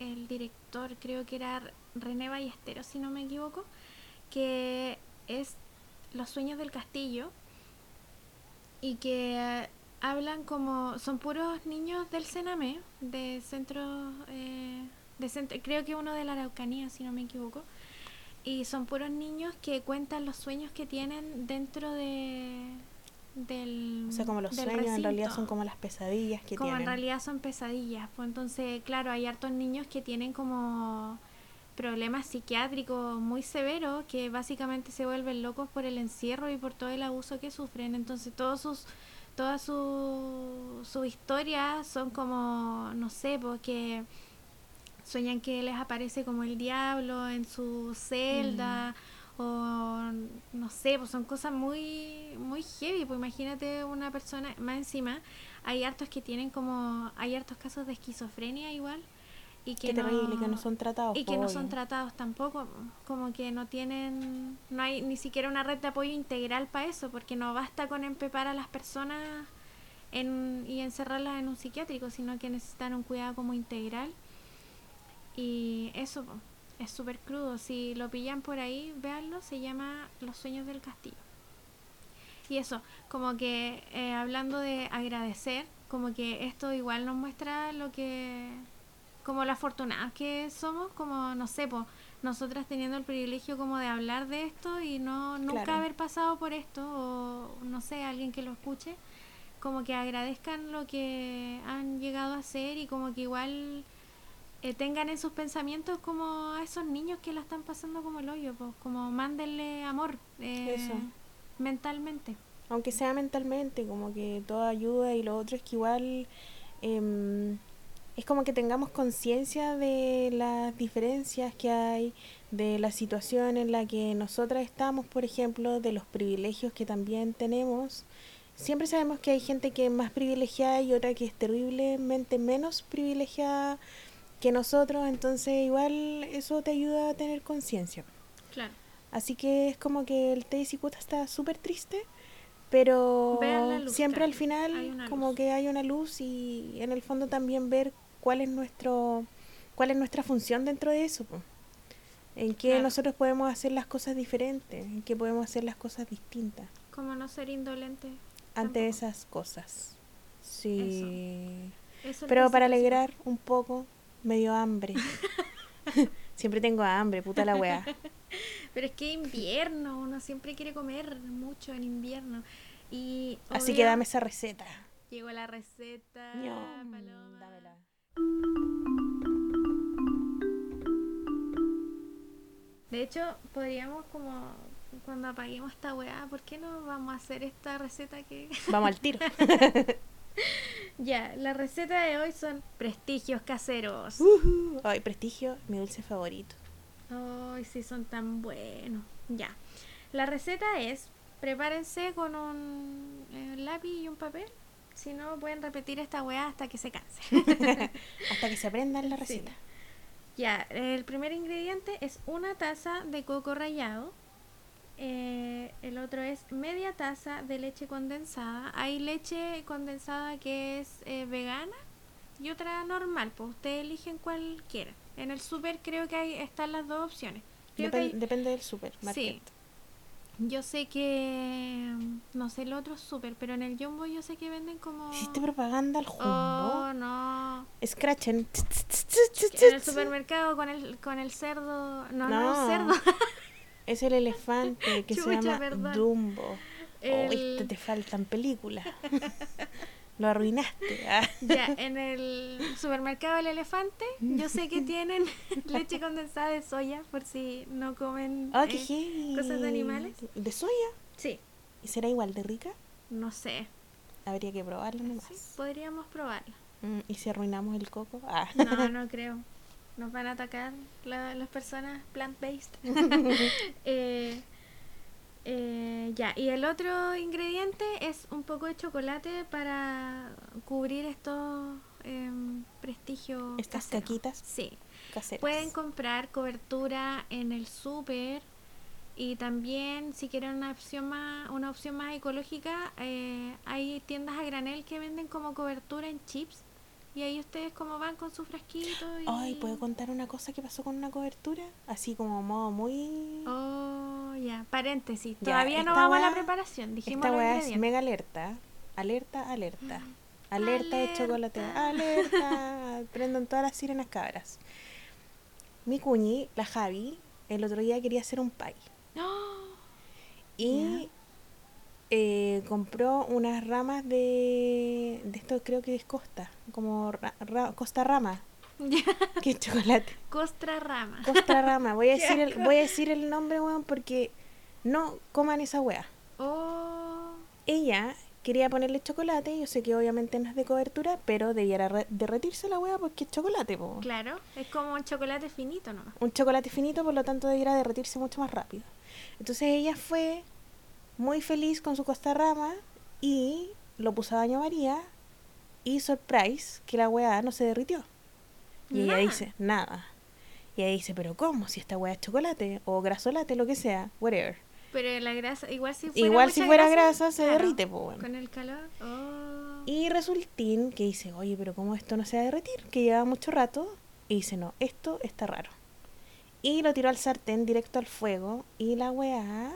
Speaker 2: el director, creo que era René Ballesteros, si no me equivoco, que es Los sueños del castillo y que hablan como son puros niños del Sename, de centro, eh, de centro, creo que uno de la Araucanía, si no me equivoco y son puros niños que cuentan los sueños que tienen dentro de del
Speaker 1: O sea, como los sueños en realidad son como las pesadillas que
Speaker 2: como
Speaker 1: tienen.
Speaker 2: en realidad son pesadillas pues entonces claro hay hartos niños que tienen como problemas psiquiátricos muy severos que básicamente se vuelven locos por el encierro y por todo el abuso que sufren. Entonces todos sus todas sus su historias son como no sé porque sueñan que les aparece como el diablo en su celda o no sé, pues son cosas muy muy heavy, pues imagínate una persona, más encima hay hartos que tienen como hay hartos casos de esquizofrenia igual y que
Speaker 1: Qué
Speaker 2: no,
Speaker 1: terrible, que no son tratados.
Speaker 2: y que no son tratados tampoco, como que no tienen, no hay ni siquiera una red de apoyo integral para eso, porque no basta con empepar a las personas en, y encerrarlas en un psiquiátrico, sino que necesitan un cuidado como integral. Y eso es súper crudo, si lo pillan por ahí, véanlo, se llama Los sueños del castillo. Y eso, como que eh, hablando de agradecer, como que esto igual nos muestra lo que como las afortunadas que somos, como, no sé, pues, nosotras teniendo el privilegio como de hablar de esto y no nunca
Speaker 1: Claro.
Speaker 2: haber pasado por esto, o no sé, alguien que lo escuche, como que agradezcan lo que han llegado a hacer y como que igual eh, tengan en sus pensamientos como a esos niños que la están pasando como el hoyo, pues, como mándenle amor eh,
Speaker 1: Eso.
Speaker 2: mentalmente.
Speaker 1: aunque sea mentalmente, como que toda ayuda y lo otro es que igual em, es como que tengamos conciencia de las diferencias que hay, de la situación en la que nosotras estamos, por ejemplo, de los privilegios que también tenemos. Siempre sabemos que hay gente que es más privilegiada y otra que es terriblemente menos privilegiada que nosotros, entonces igual eso te ayuda a tener conciencia.
Speaker 2: Claro.
Speaker 1: Así que es como que el té cicuta está súper triste, pero
Speaker 2: luz,
Speaker 1: siempre al final como
Speaker 2: luz.
Speaker 1: que hay una luz y en el fondo también ver cuál es nuestro cuál es nuestra función dentro de eso. po. En qué
Speaker 2: Claro.
Speaker 1: nosotros podemos hacer las cosas diferentes, en qué podemos hacer las cosas distintas
Speaker 2: Como no ser indolente.
Speaker 1: ante
Speaker 2: tampoco.
Speaker 1: esas cosas. Sí.
Speaker 2: Eso
Speaker 1: Pero para alegrar un poco, me dio hambre. Siempre tengo hambre, puta la weá.
Speaker 2: Pero es que invierno, uno siempre quiere comer mucho en invierno. Y
Speaker 1: Así que dame esa receta.
Speaker 2: Llegó la receta. Paloma. De hecho, podríamos como cuando apaguemos esta weá, ¿por qué no vamos a hacer esta receta que...
Speaker 1: Vamos al tiro.
Speaker 2: ya, la receta de hoy son prestigios caseros.
Speaker 1: Ujú. Ay, prestigio, mi dulce favorito.
Speaker 2: Ay, sí, son tan buenos. Ya. La receta es, prepárense con un eh, lápiz y un papel. Si no, pueden repetir esta weá hasta que se canse.
Speaker 1: Hasta que se aprendan la
Speaker 2: Sí.
Speaker 1: receta.
Speaker 2: ya, el primer ingrediente es una taza de coco rallado. Eh, el otro es media taza de leche condensada. Hay leche condensada que es eh, vegana y otra normal. Pues ustedes eligen cuál quieran. En el súper creo que hay, están las dos opciones. Creo que
Speaker 1: Depen-
Speaker 2: hay-
Speaker 1: Depende del supermarket.
Speaker 2: Sí. Yo sé que. No sé el otro súper, pero en el Jumbo yo sé que venden como.
Speaker 1: ¿Hiciste propaganda al jumbo?
Speaker 2: Oh, no.
Speaker 1: Scratchen.
Speaker 2: En el supermercado con el, con el cerdo. No, no,
Speaker 1: No.
Speaker 2: el cerdo.
Speaker 1: Es el elefante que se llama
Speaker 2: perdón.
Speaker 1: Dumbo. Oh,
Speaker 2: El-
Speaker 1: este te faltan películas. Lo arruinaste. Ah.
Speaker 2: ya, en el supermercado El Elefante, yo sé que tienen leche condensada de soya por si no comen.
Speaker 1: Ah,
Speaker 2: eh, cosas de animales.
Speaker 1: ¿De soya?
Speaker 2: Sí,
Speaker 1: ¿Y será igual de rica?
Speaker 2: no sé.
Speaker 1: Habría que probarlo nomás.
Speaker 2: Sí, podríamos probarla.
Speaker 1: Mm, ¿Y si arruinamos el coco? Ah.
Speaker 2: No, no creo. Nos van a atacar la- las personas plant-based. Eh, eh, ya, y el otro ingrediente es un poco de chocolate para cubrir estos em, prestigios.
Speaker 1: Estas
Speaker 2: caseros.
Speaker 1: caquitas
Speaker 2: Sí.
Speaker 1: caseras.
Speaker 2: Pueden comprar cobertura en el súper y también si quieren una opción más, una opción más ecológica, eh, hay tiendas a granel que venden como cobertura en chips y ahí ustedes como van con su frasquito y...
Speaker 1: Ay, ¿puedo contar una cosa que pasó con una cobertura? Así como modo muy...
Speaker 2: Oh, ya, paréntesis.
Speaker 1: Ya,
Speaker 2: Todavía no vamos a la preparación, dijimos
Speaker 1: Esta weá es mega alerta. Alerta, alerta. Alerta de chocolate.
Speaker 2: Alerta.
Speaker 1: Prendan todas las sirenas cabras. Mi cuñi, la Javi, el otro día quería hacer un pie.
Speaker 2: ¡Oh!
Speaker 1: Y eh, compró unas ramas de... De esto creo que es costa. Como ra- ra- costa rama. Es chocolate.
Speaker 2: Costra rama.
Speaker 1: Costa rama. Voy a
Speaker 2: Qué
Speaker 1: decir el, voy a decir el nombre, weón, porque no coman esa wea.
Speaker 2: Oh,
Speaker 1: ella quería ponerle chocolate, yo sé que obviamente no es de cobertura, pero debiera re- derretirse la hueá porque es chocolate, po.
Speaker 2: claro, es como un chocolate finito nomás.
Speaker 1: Un chocolate finito, por lo tanto debiera derretirse mucho más rápido. Entonces ella fue muy feliz con su costa rama y lo puso a baño María y surprise que la hueá no se derritió. Y ella dice, nada. Y ella dice, pero ¿cómo? Si esta hueá es chocolate o grasolate, lo que sea, whatever.
Speaker 2: Pero la grasa, igual si fuera
Speaker 1: Igual si fuera grasa, se
Speaker 2: claro,
Speaker 1: derrite, po. weón.
Speaker 2: Con el calor. Oh.
Speaker 1: Y resultín que dice, oye, pero ¿cómo esto no se va a derretir? Que lleva mucho rato. Y dice, no, esto está raro. Y lo tiró al sartén directo al fuego. Y la weá,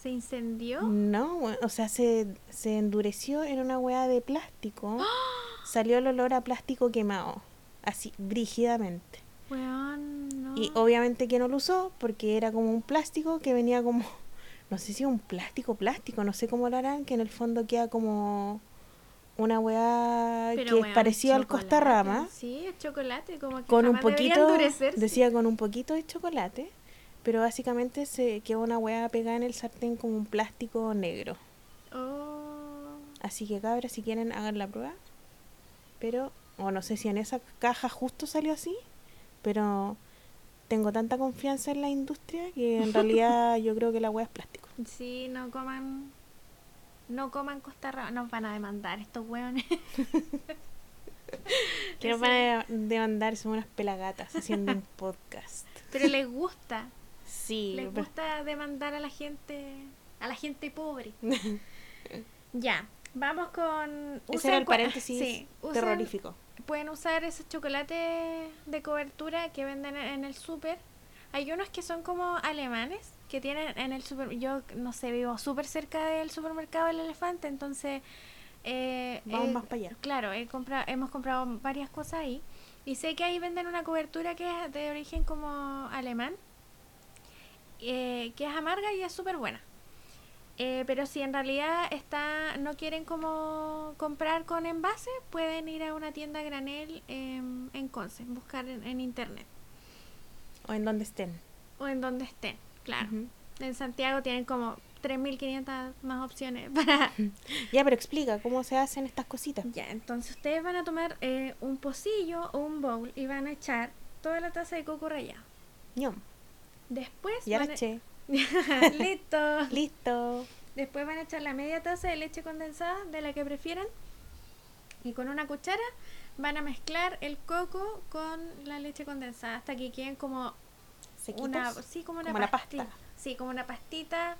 Speaker 2: ¿Se incendió?
Speaker 1: no, o sea, se, se endureció en una weá de plástico. Salió el olor a plástico quemado. Así, brígidamente.
Speaker 2: No.
Speaker 1: Y obviamente que no lo usó porque era como un plástico que venía como, no sé si un plástico, plástico, no sé cómo lo harán, que en el fondo queda como una weá
Speaker 2: Pero,
Speaker 1: que es
Speaker 2: weón,
Speaker 1: parecido al
Speaker 2: chocolate.
Speaker 1: costarrama,
Speaker 2: Sí, es chocolate, como que
Speaker 1: con un poquito, decía con un poquito de chocolate, pero básicamente se quedó una weá pegada en el sartén como un plástico negro.
Speaker 2: Oh,
Speaker 1: Así que cabras, si quieren, hagan la prueba. Pero, o no sé si en esa caja justo salió así, pero tengo tanta confianza en la industria que en realidad yo creo que la weá es plástico.
Speaker 2: sí, no coman. No coman costarrama. Nos van a demandar estos weones.
Speaker 1: Que nos van a demandar, son unas pelagatas haciendo un podcast.
Speaker 2: Pero les gusta.
Speaker 1: Sí,
Speaker 2: Les
Speaker 1: pero-
Speaker 2: gusta demandar a la gente. A la gente pobre. ya. Vamos con.
Speaker 1: ese era el paréntesis
Speaker 2: sí, usen-
Speaker 1: terrorífico.
Speaker 2: Pueden usar esos chocolates de cobertura que venden en el súper. Hay unos que son como alemanes, que tienen en el super Yo, no sé, vivo súper cerca del supermercado del elefante, entonces... eh,
Speaker 1: Vamos
Speaker 2: eh,
Speaker 1: más para allá.
Speaker 2: Claro, he compra- hemos comprado varias cosas ahí. Y sé que ahí venden una cobertura que es de origen como alemán, eh, que es amarga y es súper buena. Eh, pero si en realidad está, no quieren como comprar con envase, pueden ir a una tienda granel em, en Conce, buscar en, en internet
Speaker 1: O en donde estén.
Speaker 2: o en donde estén. Claro, en Santiago tienen como 3.500 más opciones para...
Speaker 1: Ya, pero explica cómo se hacen estas cositas.
Speaker 2: ya, entonces ustedes van a tomar eh, un pocillo o un bowl y van a echar toda la taza de coco rallado. Después
Speaker 1: Ya
Speaker 2: van
Speaker 1: la
Speaker 2: a-
Speaker 1: eché.
Speaker 2: Listo.
Speaker 1: Listo.
Speaker 2: Después van a echar la media taza de leche condensada, de la que prefieran. Y con una cuchara van a mezclar el coco con la leche condensada hasta que queden como
Speaker 1: Sequitos.
Speaker 2: una, sí, como una
Speaker 1: Como una
Speaker 2: pastita.
Speaker 1: pasta.
Speaker 2: Sí, como una pastita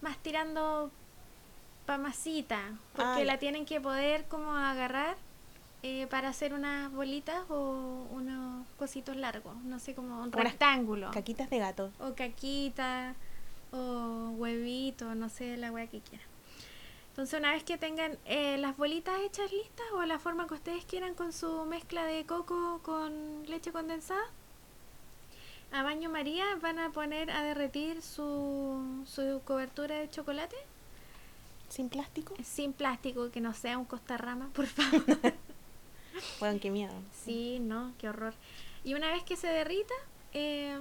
Speaker 2: más tirando pa masita, porque
Speaker 1: Ah,
Speaker 2: la tienen que poder como agarrar eh, para hacer unas bolitas o unos cositos largos, no sé, como un rectángulo.
Speaker 1: Caquitas de gato.
Speaker 2: o caquita o huevito, no sé, la hueá que quieran. Entonces una vez que tengan eh, las bolitas hechas listas o la forma que ustedes quieran con su mezcla de coco con leche condensada, a baño María van a poner a derretir su, su cobertura de chocolate
Speaker 1: Sin plástico.
Speaker 2: sin plástico, que no sea un costarrama, por favor.
Speaker 1: Weón, qué miedo.
Speaker 2: Sí, no, qué horror. Y una vez que se derrita, eh,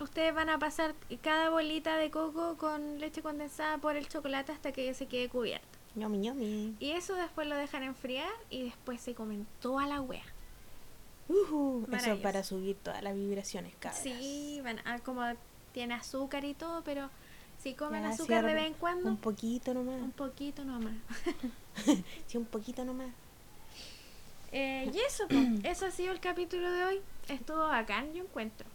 Speaker 2: ustedes van a pasar cada bolita de coco con leche condensada por el chocolate hasta que se quede cubierta.
Speaker 1: Ñomi, ñomi.
Speaker 2: Y eso después lo dejan enfriar y después se comen toda la wea.
Speaker 1: Ujú, Eso para subir todas las vibraciones, cabras.
Speaker 2: Sí, van a, como tiene azúcar y todo, pero si comen
Speaker 1: Ya,
Speaker 2: azúcar de vez en cuando,
Speaker 1: Un poquito nomás.
Speaker 2: un poquito nomás.
Speaker 1: Sí, un poquito nomás.
Speaker 2: Eh, y eso, eso ha sido el capítulo de hoy. Estuvo bacán, yo encuentro.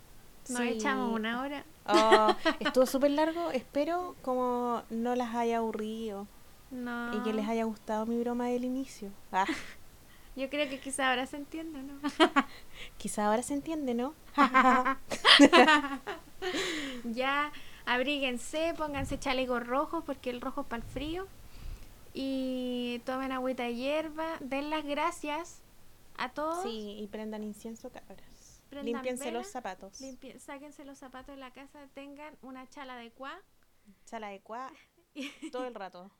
Speaker 2: Nos
Speaker 1: Sí.
Speaker 2: echamos una hora.
Speaker 1: Oh, estuvo súper largo. Espero como no las haya aburrido
Speaker 2: No.
Speaker 1: y que les haya gustado mi broma del inicio. Ah,
Speaker 2: Yo creo que quizá ahora se entiende, ¿no?
Speaker 1: quizá ahora se entiende, ¿no?
Speaker 2: ya abríguense, pónganse chalecos rojos porque el rojo es para el frío. Y tomen agüita de hierba. Den las gracias a todos.
Speaker 1: Sí, y prendan incienso, cabras.
Speaker 2: Prendan
Speaker 1: Límpiense
Speaker 2: vela,
Speaker 1: los zapatos.
Speaker 2: Sáquense los zapatos de la casa. Tengan una chala de cuá.
Speaker 1: Chala de cuá todo el rato.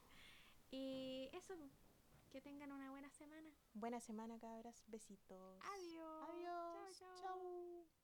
Speaker 2: Y eso. Que tengan una buena semana.
Speaker 1: Buena semana, cabras. Besitos.
Speaker 2: Adiós.
Speaker 1: Adiós.
Speaker 2: Chao.
Speaker 1: Chau.